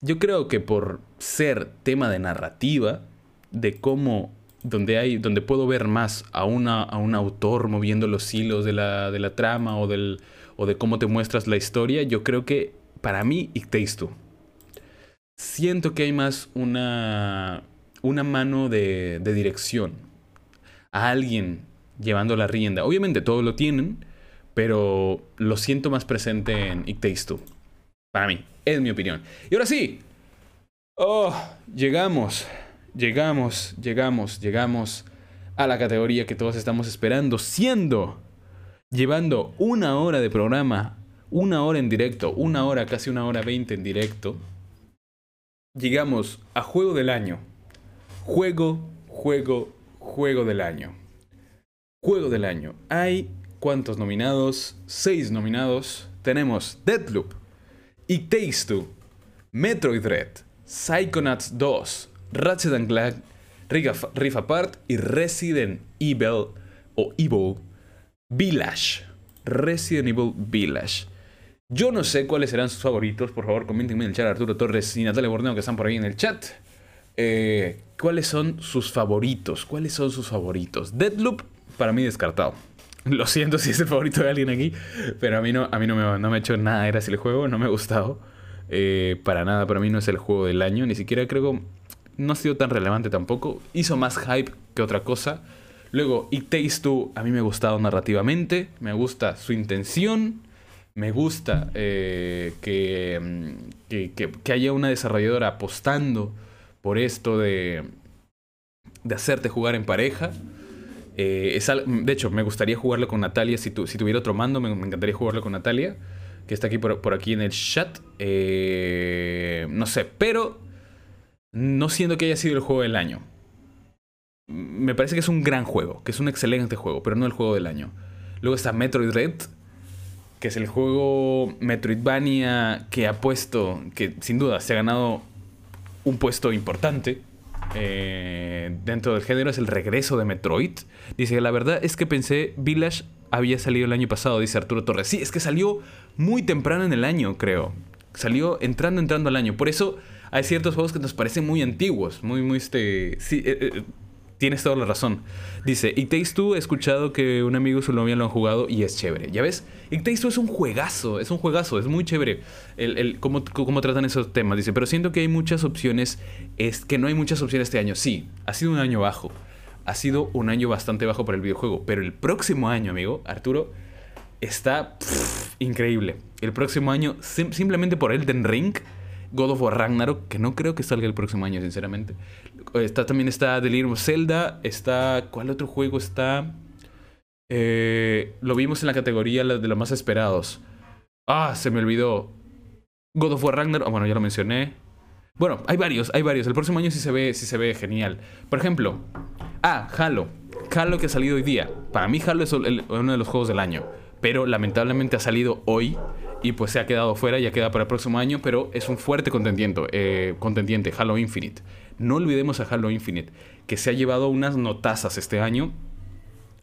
Yo creo que por ser tema de narrativa, de cómo donde, hay, donde puedo ver más a, una, a un autor moviendo los hilos de la, de la trama o, del, o de cómo te muestras la historia, yo creo que para mí It. Siento que hay más una, una mano de, de dirección. A alguien llevando la rienda. Obviamente todos lo tienen, pero lo siento más presente en It. Para mí, es mi opinión. Y ahora sí. Oh, llegamos llegamos, llegamos, llegamos a la categoría que todos estamos esperando, siendo, llevando una hora de programa, una hora en directo, una hora, casi una hora veinte en directo, llegamos a Juego del Año. Juego, juego, juego del año. Juego del año. Hay cuántos nominados? Seis nominados. Tenemos Deadloop, It Takes Two, Metroid Dread, Psychonauts 2, Ratchet Clank, Rift Apart y Resident Evil o Evil Village. Resident Evil Village. Yo no sé cuáles serán sus favoritos. Por favor, coméntenme en el chat Arturo Torres y Natalia Borneo que están por ahí en el chat. Eh, ¿Cuáles son sus favoritos? ¿Cuáles son sus favoritos? Deadloop, para mí descartado. Lo siento si es el favorito de alguien aquí, pero a mí no, a mí no, me, no ha hecho nada gracia el juego, no me ha gustado. Eh, para nada, para mí no es el juego del año, ni siquiera creo no ha sido tan relevante tampoco. Hizo más hype que otra cosa. Luego, It Takes Two a mí me ha gustado narrativamente. Me gusta su intención. Me gusta eh, mm, que, que, haya una desarrolladora apostando por esto de, de hacerte jugar en pareja. Eh, de hecho, me gustaría jugarlo con Natalia. Si, si tuviera otro mando, me, encantaría jugarlo con Natalia. Que está aquí por, aquí en el chat. Eh, no sé, pero no siento que haya sido el juego del año. Me parece que es un gran juego, que es un excelente juego, pero no el juego del año. Luego está Metroid Red, que es el juego Metroidvania que ha puesto, que sin duda se ha ganado un puesto importante eh, dentro del género es el regreso de Metroid. Dice, la verdad es que pensé Village había salido el año pasado, dice Arturo Torres. Sí, es que salió muy temprano en el año, creo. Salió entrando, entrando al año. Por eso hay ciertos juegos que nos parecen muy antiguos, muy, muy, este... Sí, eh, eh, Tienes toda la razón. Dice, It Takes Two, he escuchado que un amigo su novia lo han jugado y es chévere. ¿Ya ves? It Takes Two es un juegazo, es un juegazo, es muy chévere el, el cómo, cómo, tratan esos temas. Dice, pero siento que hay muchas opciones, es que no hay muchas opciones este año. Sí, ha sido un año bajo. Ha sido un año bastante bajo para el videojuego. Pero el próximo año, amigo, Arturo, está increíble. El próximo año, simplemente por Elden Ring, God of War Ragnarok, que no creo que salga el próximo año, sinceramente. Está, también está Delirium Zelda. Está. ¿Cuál otro juego está? Eh, lo vimos en la categoría de los más esperados. Ah, se me olvidó. God of War Ragnarok. bueno, ya lo mencioné. Bueno, hay varios, hay varios. El próximo año sí se ve, sí se ve genial. Por ejemplo, ah, Halo. Halo que ha salido hoy día. Para mí Halo es uno de los juegos del año. Pero lamentablemente ha salido hoy y pues se ha quedado fuera, ya queda para el próximo año, pero es un fuerte contendiente, eh, contendiente Halo Infinite. No olvidemos a Halo Infinite, que se ha llevado unas notazas este año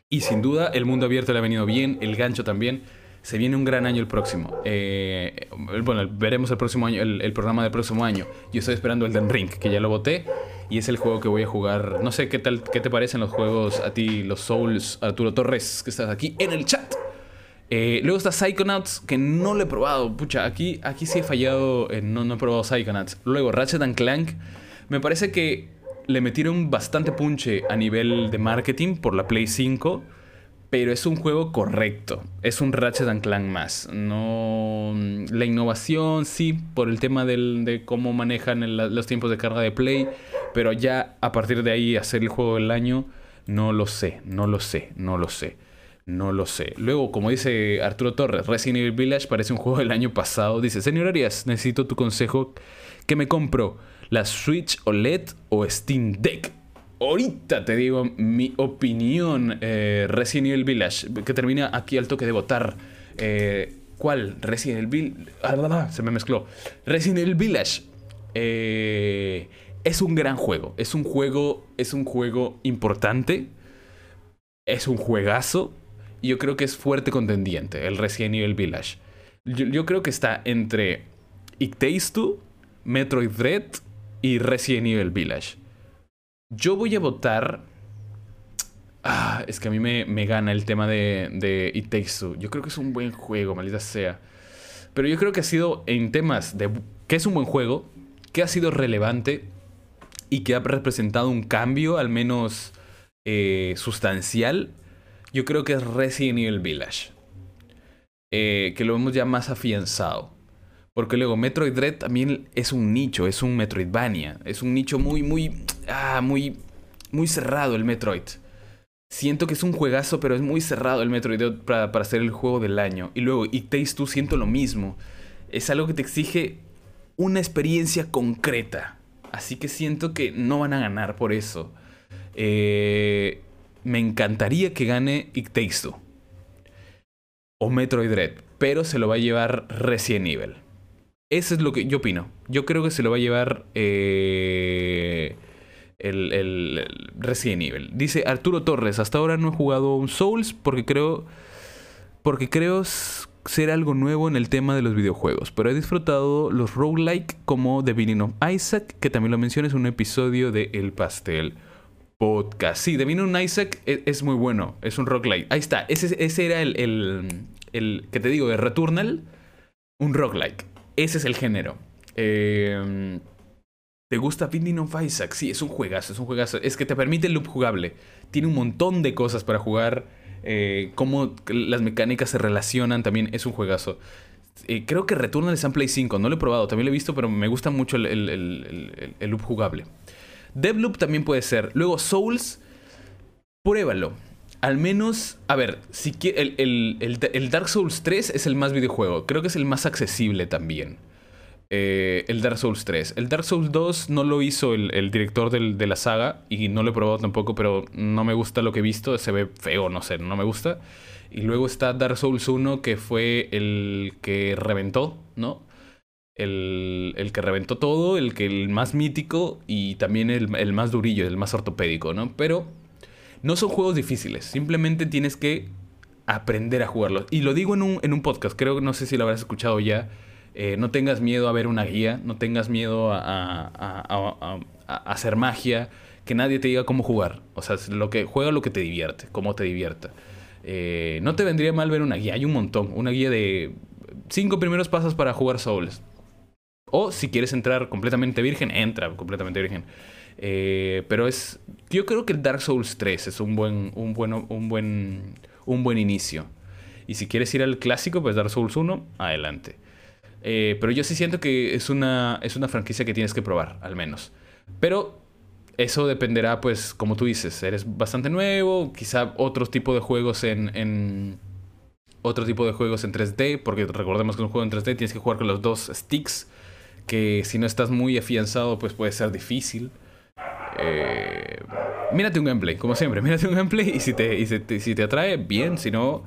y sin duda el mundo abierto le ha venido bien, el gancho también. Se viene un gran año el próximo. Eh, bueno, veremos el próximo año, el, programa del próximo año. Yo estoy esperando el Den Ring, que ya lo voté. Y es el juego que voy a jugar. No sé qué tal, qué te parecen los juegos a ti, los Souls, Arturo Torres, que estás aquí en el chat. Eh, luego está Psychonauts, que no lo he probado. Pucha, aquí, aquí sí he fallado. no, no he probado Psychonauts. Luego Ratchet and Clank. Me parece que le metieron bastante punche a nivel de marketing por la Play 5. Pero es un juego correcto. Es un Ratchet and Clank más. No. La innovación, sí, por el tema de cómo manejan los tiempos de carga de Play. Pero ya a partir de ahí hacer el juego del año. No lo sé, no lo sé, no lo sé. No lo sé. Luego, como dice Arturo Torres, Resident Evil Village parece un juego del año pasado. Dice, señor Arias, necesito tu consejo. ¿Qué me compro? ¿La Switch OLED o Steam Deck? Ahorita te digo mi opinión. Eh, Resident Evil Village, que termina aquí al toque de votar. Eh, ¿Cuál? Resident Evil ah, se me mezcló. Resident Evil Village. Eh, es un gran juego. Es un juego. Es un juego importante. Es un juegazo yo creo que es fuerte contendiente, el Resident Evil Village. Yo, creo que está entre It Metroid Dread y Resident Evil Village. Yo voy a votar. Ah, es que a mí me, gana el tema de, de It Yo creo que es un buen juego, maldita sea. Pero yo creo que ha sido en temas de que es un buen juego, que ha sido relevante y que ha representado un cambio, al menos eh, sustancial yo creo que es Resident Evil Village. Eh, que lo hemos ya más afianzado. Porque luego Metroid Dread también es un nicho, es un Metroidvania. Es un nicho muy, muy. Ah, muy. Muy cerrado el Metroid. Siento que es un juegazo, pero es muy cerrado el Metroid para, para hacer el juego del año. Y luego It Takes Two siento lo mismo. Es algo que te exige una experiencia concreta. Así que siento que no van a ganar por eso. Eh, me encantaría que gane It O Metroid Dread. Pero se lo va a llevar Resident Evil. Eso es lo que yo opino. Yo creo que se lo va a llevar eh, el, el, Resident Evil. Dice Arturo Torres, hasta ahora no he jugado un Souls porque creo, porque creo ser algo nuevo en el tema de los videojuegos. Pero he disfrutado los roguelike como The Binding of Isaac, que también lo mencionas en un episodio de El Pastel podcast. Sí, un Isaac e, es, muy bueno. Es un rock Ahí está. Ese, ese era el, el, que te digo, de Returnal. Un rock Ese es el género. Em, ¿Te gusta Binding of Isaac? Sí, es un juegazo, es un juegazo. Es que te permite el loop jugable. Tiene un montón de cosas para jugar. Eh, cómo las mecánicas se relacionan también es un juegazo. Eh, creo que Returnal es en Play 5. No lo he probado, también lo he visto, pero me gusta mucho el, el loop jugable. Devloop también puede ser. Luego Souls, pruébalo. Al menos, a ver, si el, el, el, Dark Souls 3 es el más videojuego. Creo que es el más accesible también. Eh, el Dark Souls 3. El Dark Souls 2 no lo hizo el, director de la saga y no lo he probado tampoco, pero no me gusta lo que he visto. Se ve feo, no sé, no me gusta. Y luego está Dark Souls 1, que fue el que reventó, ¿no? El, el, que reventó todo, el que el más mítico y también el, el, más durillo, el más ortopédico, ¿no? Pero no son juegos difíciles, simplemente tienes que aprender a jugarlos. Y lo digo en un, en un podcast, creo que no sé si lo habrás escuchado ya. Eh, no tengas miedo a ver una guía, no tengas miedo a, a, a, hacer magia, que nadie te diga cómo jugar. O sea, lo que, juega lo que te divierte, cómo te divierta. Eh, no te vendría mal ver una guía, hay un montón, una guía de cinco primeros pasos para jugar Souls. O si quieres entrar completamente virgen, entra completamente virgen. Eh, pero es. Yo creo que el Dark Souls 3 es un buen, un, bueno, un, buen, un buen inicio. Y si quieres ir al clásico, pues Dark Souls 1, adelante. Eh, pero yo sí siento que es una, es una franquicia que tienes que probar, al menos. Pero eso dependerá, pues, como tú dices, eres bastante nuevo, quizá otro tipo de juegos en, en otro tipo de juegos en 3D, porque recordemos que un juego en 3D tienes que jugar con los dos sticks que si no estás muy afianzado, pues puede ser difícil. Eh, mírate un gameplay, como siempre, mírate un gameplay y si te, si te, atrae, bien, si no,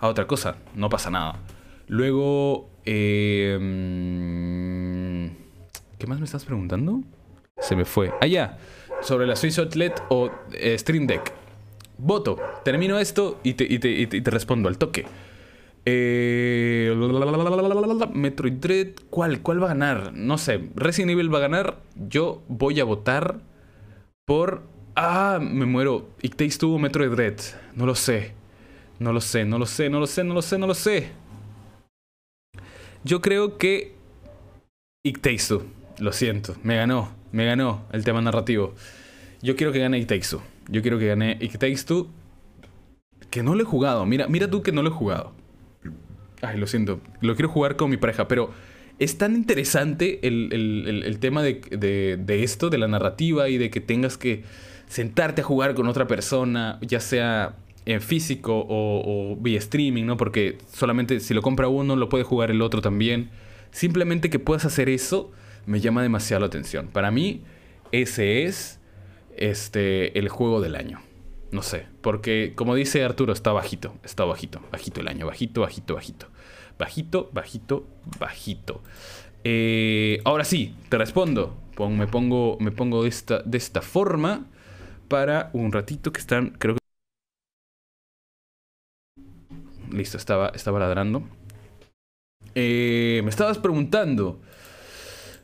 a otra cosa, no pasa nada. Luego, eh, ¿qué más me estás preguntando? Se me fue. Ah, ya, sobre la Swiss Outlet o eh, Stream Deck. Voto, termino esto y te, y te respondo al toque. Eh, Metroid Dread, ¿cuál? ¿Cuál va a ganar? No sé. Resident Evil va a ganar. Yo voy a votar por. Ah, me muero. It Takes Two Metroid Dread. No lo sé. No lo sé, no lo sé, no lo sé, no lo sé, no lo sé. Yo creo que. It Takes. Lo siento. Me ganó. Me ganó el tema narrativo. Yo quiero que gane It Takes. Yo quiero que gane It Takes. Que no lo he jugado. Mira, mira tú que no lo he jugado. Ay, lo siento. Lo quiero jugar con mi pareja, pero es tan interesante el, tema de, esto, de la narrativa y de que tengas que sentarte a jugar con otra persona, ya sea en físico o, o, vía streaming, ¿no? Porque solamente si lo compra uno, lo puede jugar el otro también. Simplemente que puedas hacer eso me llama demasiado la atención. Para mí, ese es este, el juego del año. No sé, porque como dice Arturo, está bajito, está bajito, bajito el año, bajito, bajito, bajito. Bajito, bajito, bajito. Eh, ahora sí, te respondo. me pongo, me pongo de, esta, de esta forma para un ratito que están, creo que... Listo, estaba, estaba ladrando. Eh, me estabas preguntando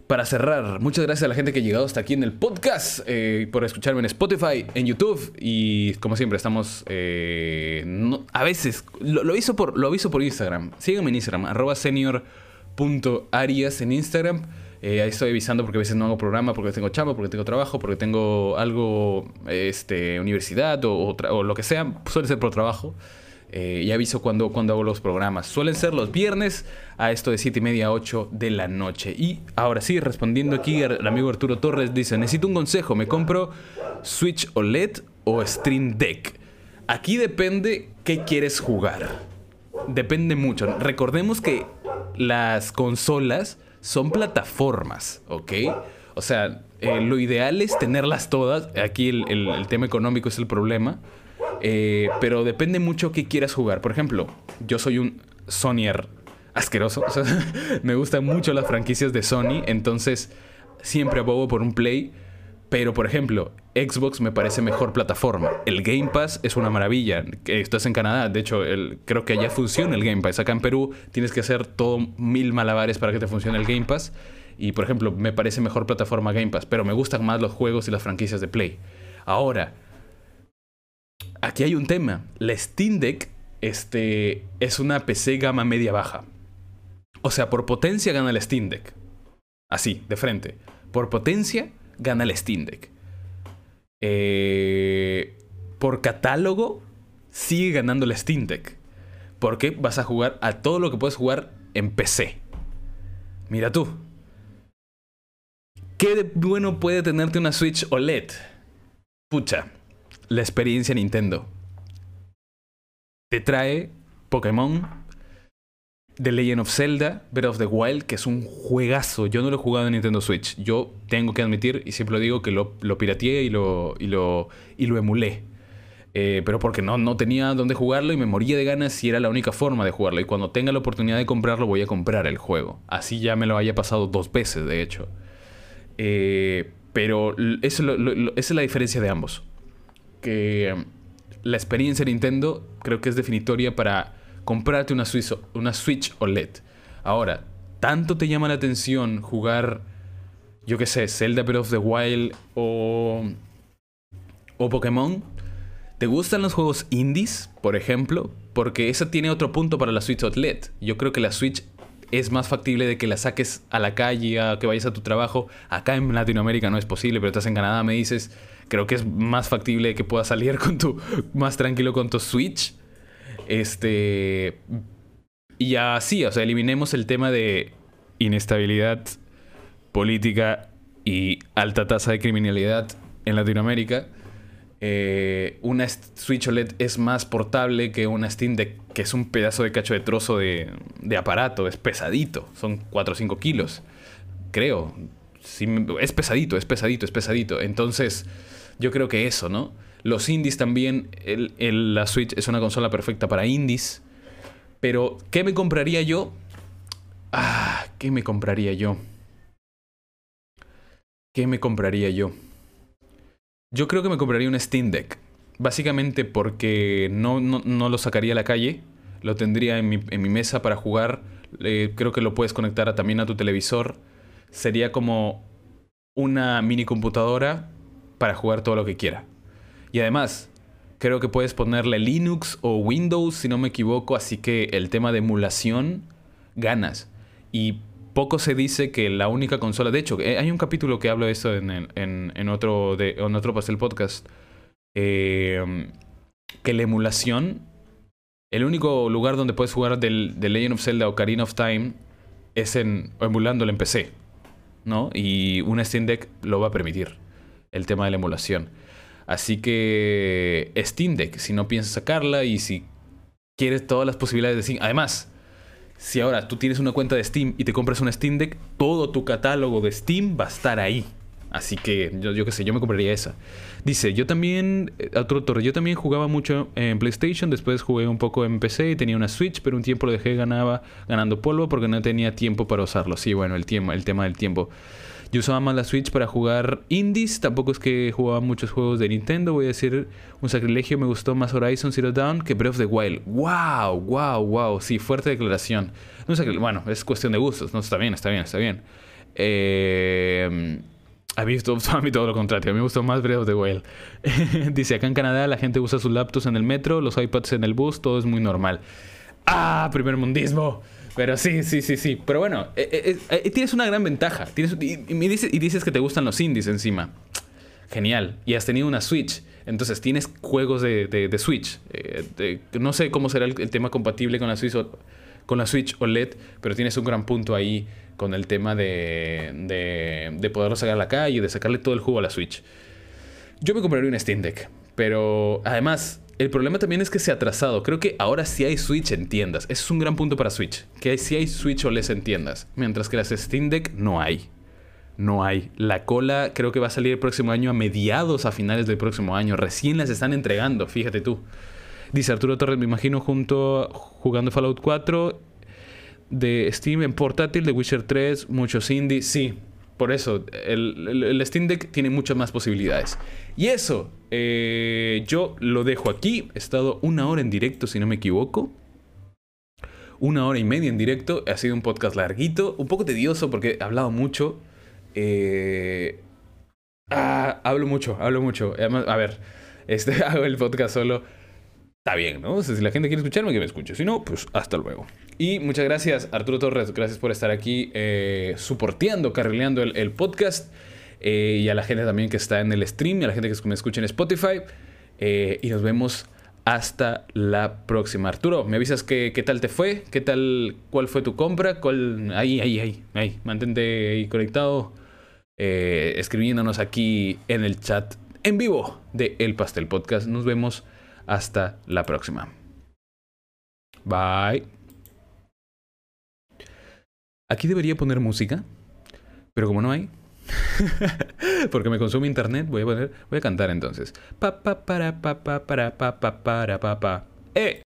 para cerrar, muchas gracias a la gente que ha llegado hasta aquí en el podcast, eh, por escucharme en Spotify, en YouTube y como siempre estamos, eh, a veces, lo, hizo por, lo aviso por Instagram, síganme en Instagram, arroba senior.arias en Instagram. Eh, ahí estoy avisando porque a veces no hago programa, porque tengo chamba, porque tengo trabajo, porque tengo algo, este, universidad o, o lo que sea, suele ser por trabajo. Eh, y aviso cuando, cuando hago los programas. Suelen ser los viernes a esto de 7 y media a 8 de la noche. Y ahora sí, respondiendo aquí, el amigo Arturo Torres dice: Necesito un consejo, ¿me compro Switch OLED o Stream Deck? Aquí depende qué quieres jugar. Depende mucho. Recordemos que las consolas son plataformas, ¿ok? O sea, eh, lo ideal es tenerlas todas. Aquí el tema económico es el problema. Eh, pero depende mucho qué quieras jugar. Por ejemplo, yo soy un Sonyer asqueroso. me gustan mucho las franquicias de Sony. Entonces, siempre abogo por un Play. Pero, por ejemplo, Xbox me parece mejor plataforma. El Game Pass es una maravilla. Estás en Canadá. De hecho, creo que allá funciona el Game Pass. Acá en Perú tienes que hacer todo mil malabares para que te funcione el Game Pass. Y, por ejemplo, me parece mejor plataforma Game Pass. Pero me gustan más los juegos y las franquicias de Play. Ahora, aquí hay un tema. La Steam Deck este, es una PC gama media baja. O sea, por potencia gana la Steam Deck. Así, de frente. Por potencia gana la Steam Deck. Eh, por catálogo sigue ganando la Steam Deck. Porque vas a jugar a todo lo que puedes jugar en PC. Mira tú. ¿Qué de bueno puede tenerte una Switch OLED? Pucha, la experiencia Nintendo. Te trae Pokémon, The Legend of Zelda, Breath of the Wild, que es un juegazo. Yo no lo he jugado en Nintendo Switch. Yo tengo que admitir, y siempre lo digo, que lo, lo pirateé y lo, y lo, y lo emulé. Eh, pero porque no, no tenía dónde jugarlo y me moría de ganas y era la única forma de jugarlo. Y cuando tenga la oportunidad de comprarlo, voy a comprar el juego. Así ya me lo haya pasado dos veces, de hecho. Eh, pero eso, esa es la diferencia de ambos. Que la experiencia de Nintendo creo que es definitoria para comprarte una, Switch, una Switch OLED. Ahora, ¿tanto te llama la atención jugar, yo qué sé, Zelda Breath of the Wild o, o Pokémon? ¿Te gustan los juegos indies, por ejemplo? Porque esa tiene otro punto para la Switch OLED. Yo creo que la Switch es más factible de que la saques a la calle, que vayas a tu trabajo. Acá en Latinoamérica no es posible, pero estás en Canadá, me dices. Creo que es más factible que puedas salir con tu. más tranquilo con tu Switch. Este. Y así, o sea, eliminemos el tema de inestabilidad política y alta tasa de criminalidad en Latinoamérica. Eh, una Switch OLED es más portable que una Steam Deck, que es un pedazo de cacho de trozo de, aparato, es pesadito, son 4 o 5 kilos, creo. es pesadito, es pesadito, es pesadito. Entonces, yo creo que eso, ¿no? Los indies también, la Switch es una consola perfecta para indies. Pero, ¿qué me compraría yo? Ah, ¿qué me compraría yo? ¿Qué me compraría yo? Yo creo que me compraría un Steam Deck. Básicamente porque no, no, lo sacaría a la calle. Lo tendría en mi, en mi mesa para jugar. Creo que lo puedes conectar también a tu televisor. Sería como una mini computadora para jugar todo lo que quiera. Y además, creo que puedes ponerle Linux o Windows, si no me equivoco. Así que el tema de emulación, ganas. Y poco se dice que la única consola. De hecho, eh, hay un capítulo que hablo de eso en, en, otro, en otro Pastel Podcast. Eh, que la emulación. El único lugar donde puedes jugar del, Legend of Zelda o Ocarina of Time es en, emulándolo en PC. ¿No? Y un Steam Deck lo va a permitir. El tema de la emulación. Así que Steam Deck, si no piensas sacarla y si quieres todas las posibilidades de Steam. Además, si ahora tú tienes una cuenta de Steam y te compras un Steam Deck, todo tu catálogo de Steam va a estar ahí. Así que yo, yo qué sé, yo me compraría esa. Dice, yo también, eh, otro torre, yo también jugaba mucho en PlayStation, después jugué un poco en PC y tenía una Switch, pero un tiempo lo dejé ganaba, ganando polvo porque no tenía tiempo para usarlo. Sí, bueno, el, tiempo, el tema del tiempo. Yo usaba más la Switch para jugar indies, tampoco es que jugaba muchos juegos de Nintendo, voy a decir un sacrilegio, me gustó más Horizon Zero Dawn que Breath of the Wild. ¡Wow! ¡Wow! ¡Wow! Sí, fuerte declaración. bueno, es cuestión de gustos, no, está bien, está bien, está bien. Eh, a mí, a mí todo lo contrario, a mí me gustó más Breath of the Wild. Dice, acá en Canadá la gente usa sus laptops en el metro, los iPads en el bus, todo es muy normal. ¡Ah! Primer mundismo. Pero sí, sí, sí, sí. Pero bueno, eh, eh, eh, tienes una gran ventaja. Tienes, y, dices, que te gustan los indies encima. Genial. Y has tenido una Switch. Entonces tienes juegos de, de, Switch. no sé cómo será el, tema compatible con la, Switch, con la Switch OLED, pero tienes un gran punto ahí con el tema de, de, de poderlo sacar a la calle, de sacarle todo el jugo a la Switch. Yo me compraría un Steam Deck. Pero además, el problema también es que se ha atrasado. Creo que ahora sí hay Switch en tiendas. Ese es un gran punto para Switch. Que sí hay Switch OLED en tiendas. Mientras que las Steam Deck no hay. No hay. La cola creo que va a salir el próximo año a mediados a finales del próximo año. Recién las están entregando, fíjate tú. Dice Arturo Torres, me imagino junto jugando Fallout 4 de Steam en portátil, de Witcher 3, muchos indies. Sí, por eso, el, Steam Deck tiene muchas más posibilidades. Y eso, eh, yo lo dejo aquí. He estado una hora en directo, si no me equivoco. Una hora y media en directo. Ha sido un podcast larguito, un poco tedioso porque he hablado mucho. Eh, ah, hablo mucho, hablo mucho. a ver, este, hago el podcast solo está bien, ¿no? si la gente quiere escucharme, que me escuche. Si no, pues hasta luego. Y muchas gracias, Arturo Torres. Gracias por estar aquí eh, soporteando, carrileando el, podcast. Eh, y a la gente también que está en el stream, y a la gente que me escucha en Spotify. Eh, y nos vemos hasta la próxima. Arturo, ¿me avisas qué, qué tal te fue? ¿Qué tal? ¿Cuál fue tu compra? ¿Cuál? Ahí, ahí, ahí, ahí. Mantente ahí conectado. eh, escribiéndonos aquí en el chat en vivo de El Pastel Podcast. Nos vemos hasta la próxima. Bye. Aquí debería poner música, pero como no hay, porque me consume internet, voy a poner, voy a cantar entonces. Pa pa para pa pa para pa pa para pa pa. ¡Eh!